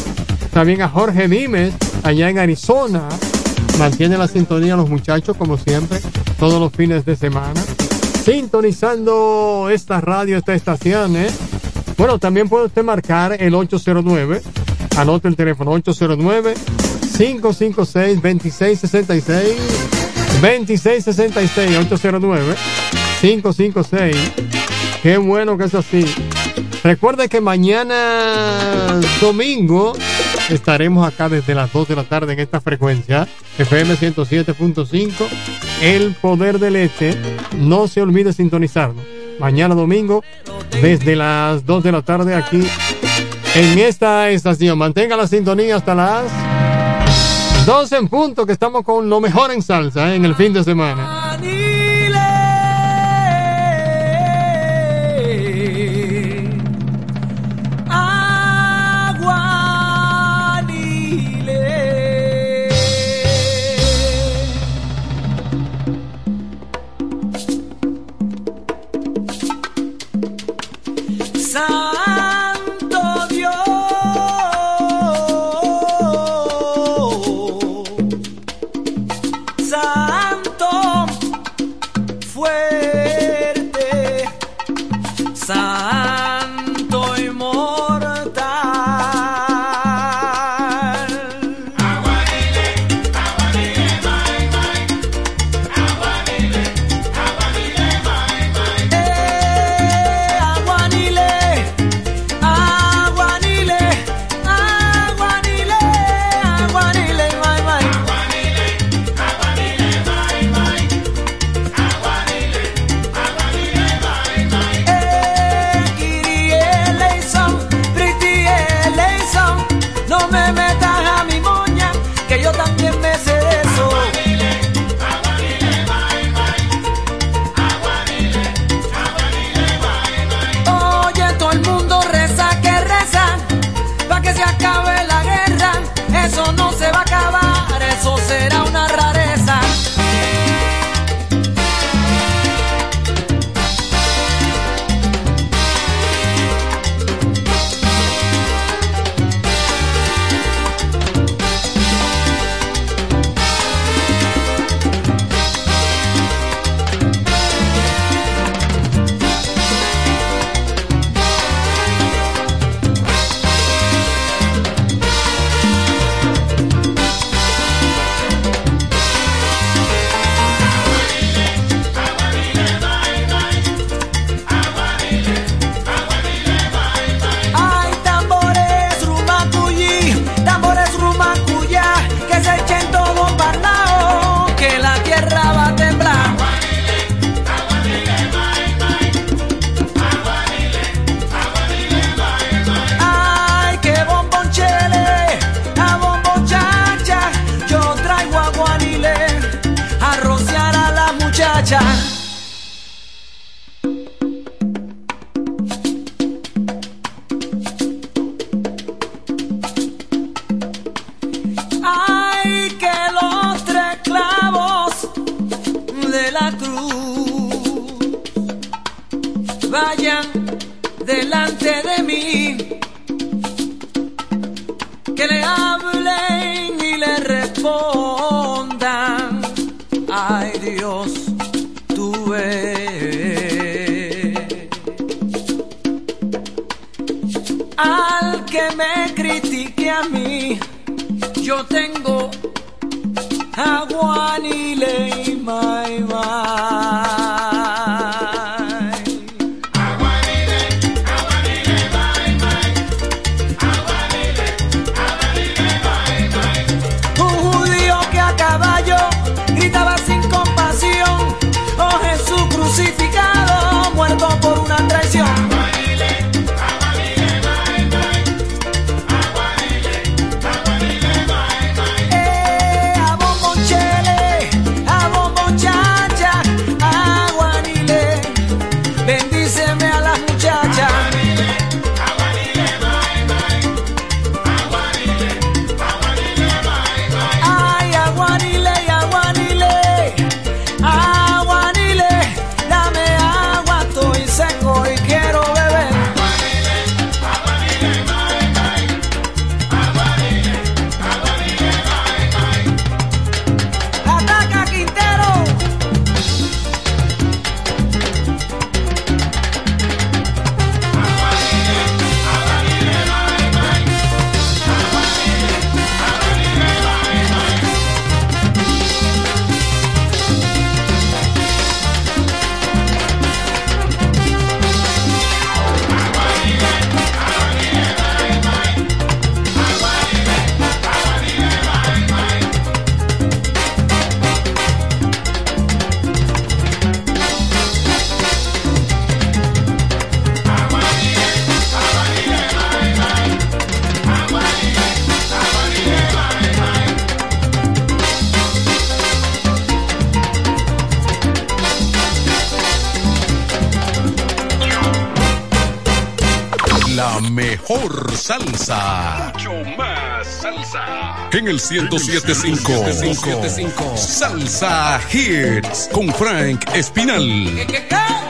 También a Jorge Vimes, allá en Arizona. Mantiene la sintonía los muchachos, como siempre, todos los fines de semana. Sintonizando esta radio, esta estación, ¿eh? Bueno, también puede usted marcar el 809, anote el teléfono 809 556 2666 2666 809 556 Qué bueno que es así. Recuerde que mañana domingo estaremos acá desde las 2 de la tarde en esta frecuencia FM 107.5 El Poder del Este. No se olvide sintonizarnos. Mañana domingo desde las 2 de la tarde aquí en esta estación. Mantenga la sintonía hasta las 12 en punto que estamos con lo mejor en salsa ¿eh? en el fin de semana. 1075. Salsa Hits con Frank Espinal.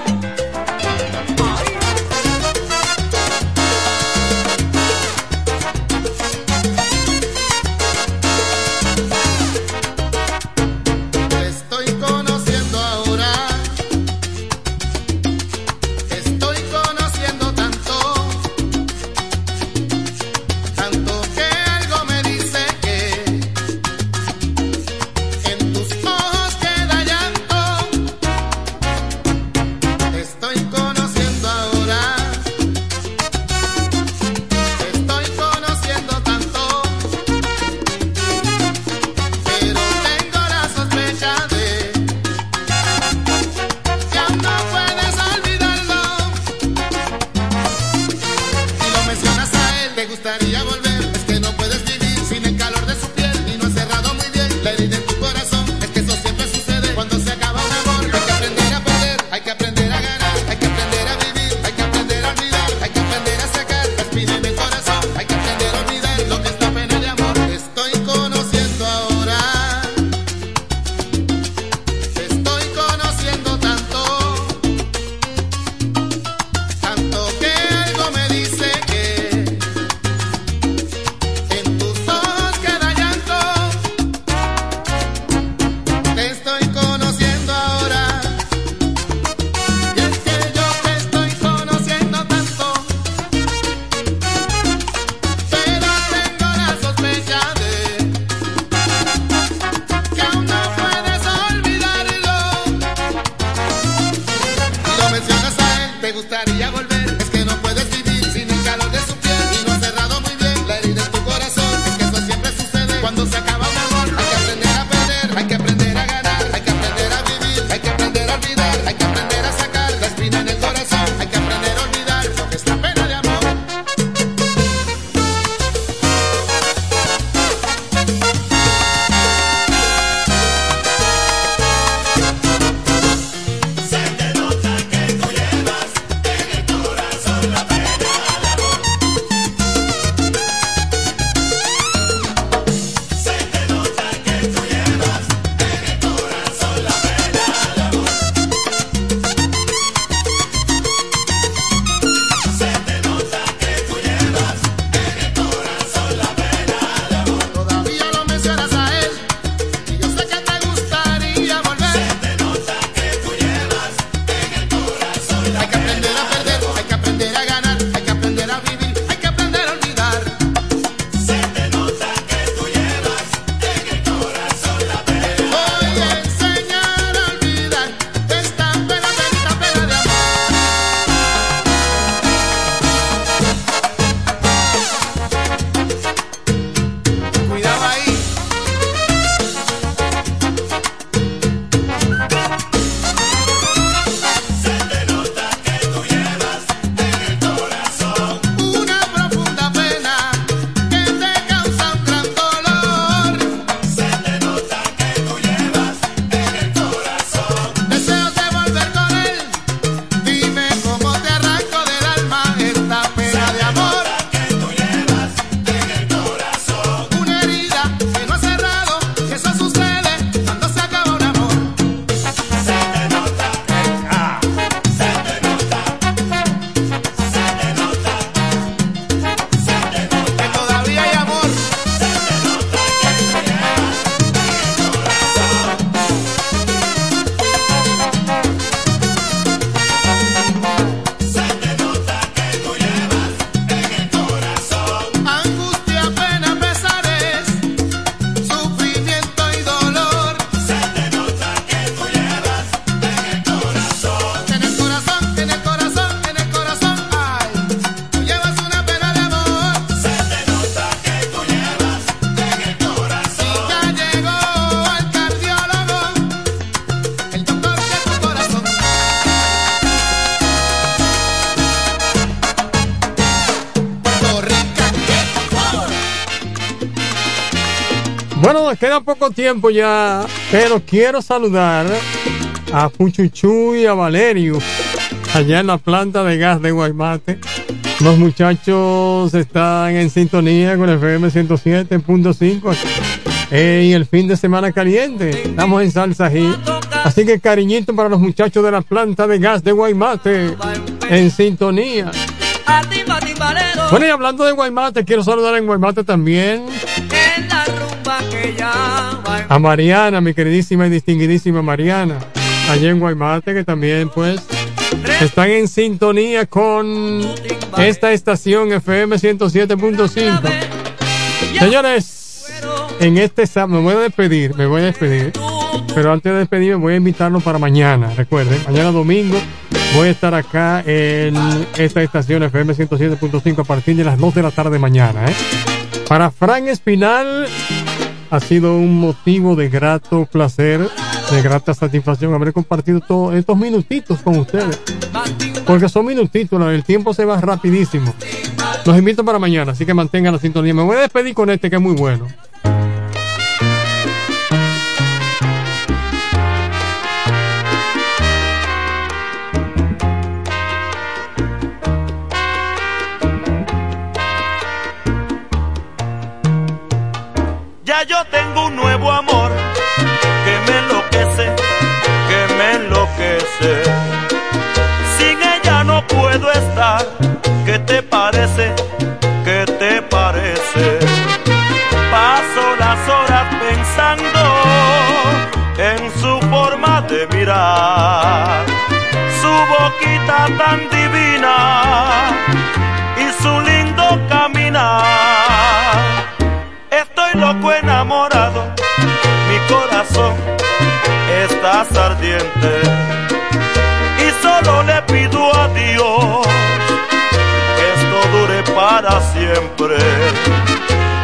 gustaría volver. Queda poco tiempo ya, pero quiero saludar a Puchuchu y a Valerio allá en la planta de gas de Guaymate. Los muchachos están en sintonía con el FM 107.5 en el fin de semana caliente. Estamos en Salsa Hit. Así que cariñito para los muchachos de la planta de gas de Guaymate en sintonía. Bueno, y hablando de Guaymate, quiero saludar en Guaymate también a Mariana, mi queridísima y distinguidísima Mariana, allá en Guaymate, que también pues están en sintonía con esta estación FM 107.5. Señores, en este sábado me voy a despedir, me voy a despedir. Pero antes de despedirme voy a invitarlos para mañana, recuerden, mañana domingo voy a estar acá en esta estación FM 107.5 a partir de las 2 de la tarde mañana. ¿eh? Para Frank Espinal ha sido un motivo de grato placer, de grata satisfacción haber compartido todos estos minutitos con ustedes. Porque son minutitos, el tiempo se va rapidísimo. Los invito para mañana, así que mantengan la sintonía. Me voy a despedir con este que es muy bueno. Yo tengo un nuevo amor que me enloquece, que me enloquece. Sin ella no puedo estar. ¿Qué te parece? ¿Qué te parece? Paso las horas pensando en su forma de mirar, su boquita tan ardiente. Y solo le pido a Dios que esto dure para siempre,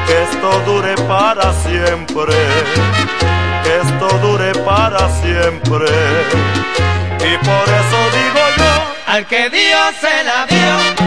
que esto dure para siempre, que esto dure para siempre. Y por eso digo yo, Al que Dios se la dio,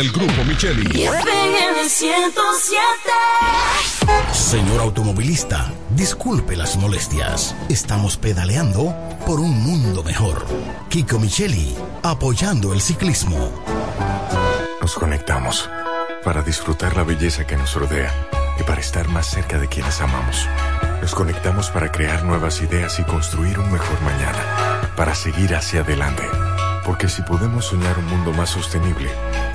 del grupo Micheli. Señor automovilista, disculpe las molestias. Estamos pedaleando por un mundo mejor. Kiko Micheli, apoyando el ciclismo. Nos conectamos para disfrutar la belleza que nos rodea y para estar más cerca de quienes amamos. Nos conectamos para crear nuevas ideas y construir un mejor mañana, para seguir hacia adelante. Porque si podemos soñar un mundo más sostenible,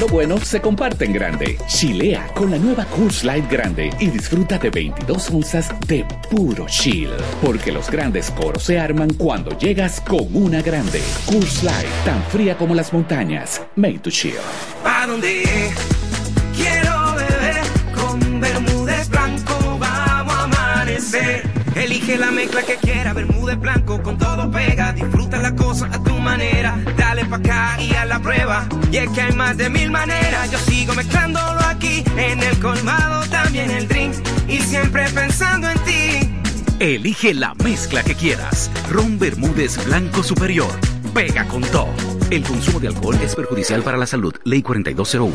Lo bueno se comparte en grande. Chilea con la nueva Coors Light Grande y disfruta de 22 onzas de puro chill. Porque los grandes coros se arman cuando llegas con una grande. Coors Light, tan fría como las montañas. Made to chill. ¿A dónde quiero beber? Con Bermúdez Blanco vamos a amanecer. Elige la mezcla que quiera, Bermúdez Blanco con todo pega. Disfruta la cosa a manera. Dale pa' acá y a la prueba. Y es que hay más de mil maneras. Yo sigo mezclándolo aquí. En el colmado también el drink. Y siempre pensando en ti. Elige la mezcla que quieras. Ron Bermúdez Blanco Superior. Pega con todo. El consumo de alcohol es perjudicial para la salud. Ley 4201.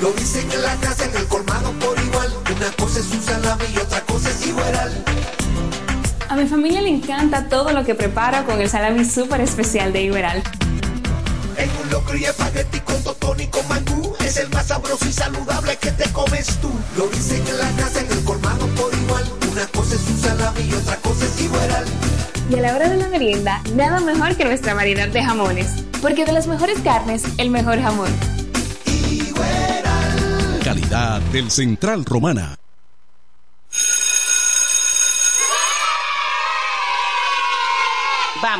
Lo dicen en la casa, en el colmado por igual. Una cosa es un salami y otra cosa es igual. A mi familia le encanta todo lo que preparo con el salami súper especial de Iberal. En un locro y espagueti con totón y con mangú Es el más sabroso y saludable que te comes tú Lo dicen en la casa, en el colmado por igual Una cosa es un salami y otra cosa es igual Y a la hora de la merienda, nada mejor que nuestra variedad de jamones. Porque de las mejores carnes, el mejor jamón. Calidad del Central Romana.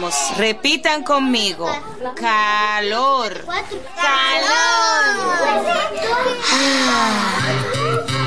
Vamos, repitan conmigo. Calor. Calor.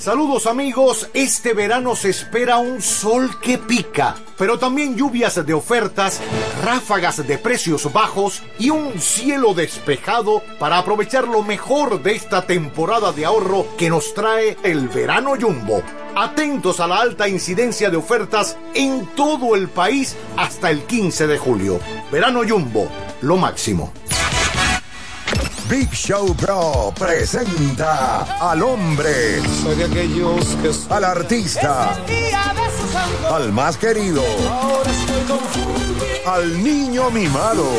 Saludos amigos, este verano se espera un sol que pica, pero también lluvias de ofertas, ráfagas de precios bajos y un cielo despejado para aprovechar lo mejor de esta temporada de ahorro que nos trae el verano jumbo. Atentos a la alta incidencia de ofertas en todo el país hasta el 15 de julio. Verano jumbo, lo máximo. Big Show Pro presenta al hombre, al artista, al más querido, al niño mimado,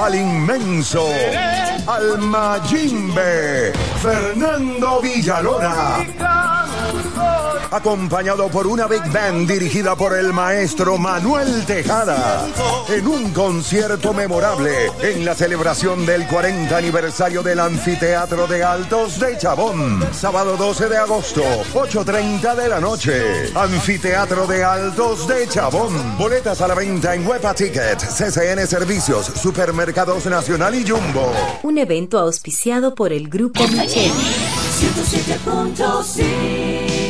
al inmenso, al Majimbe, Fernando Villalona. Acompañado por una big band dirigida por el maestro Manuel Tejada, en un concierto memorable en la celebración del 40 aniversario del Anfiteatro de Altos de Chabón, sábado 12 de agosto, 8.30 de la noche. Anfiteatro de Altos de Chabón. Boletas a la venta en Huepa Ticket, CCN Servicios, Supermercados Nacional y Jumbo. Un evento auspiciado por el Grupo Micheli. 107.5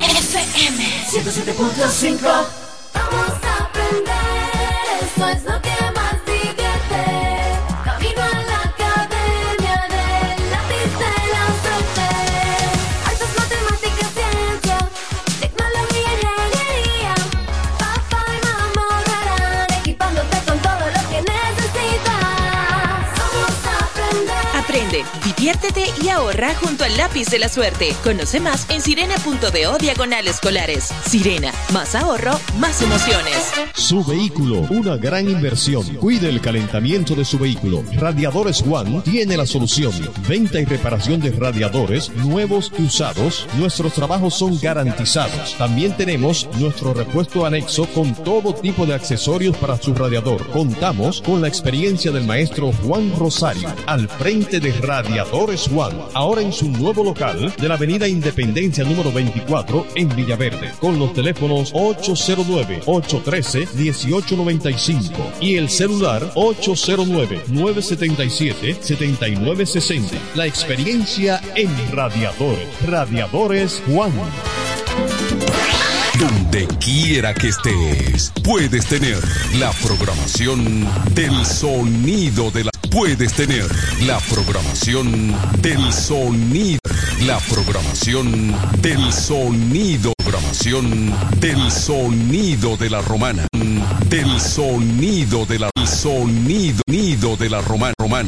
FM 107.5 Vamos a aprender, esto es lo que Diviértete y ahorra junto al lápiz de la suerte. Conoce más en sirena.do diagonal escolares. Sirena, más ahorro, más emociones. Su vehículo, una gran inversión. Cuide el calentamiento de su vehículo. Radiadores One tiene la solución. Venta y reparación de radiadores nuevos y usados. Nuestros trabajos son garantizados. También tenemos nuestro repuesto anexo con todo tipo de accesorios para su radiador. Contamos con la experiencia del maestro Juan Rosario al frente de Radiadores One, ahora en su nuevo local de la Avenida Independencia número 24 en Villaverde, con los teléfonos 809-813-1895 y el celular 809-977-7960. La experiencia en radiadores. Radiadores One. Donde quiera que estés, puedes tener la programación del sonido de la... Puedes tener la programación del sonido. La programación del sonido. Programación del sonido de la romana. Del sonido de la... Sonido, nido de la romana. romana.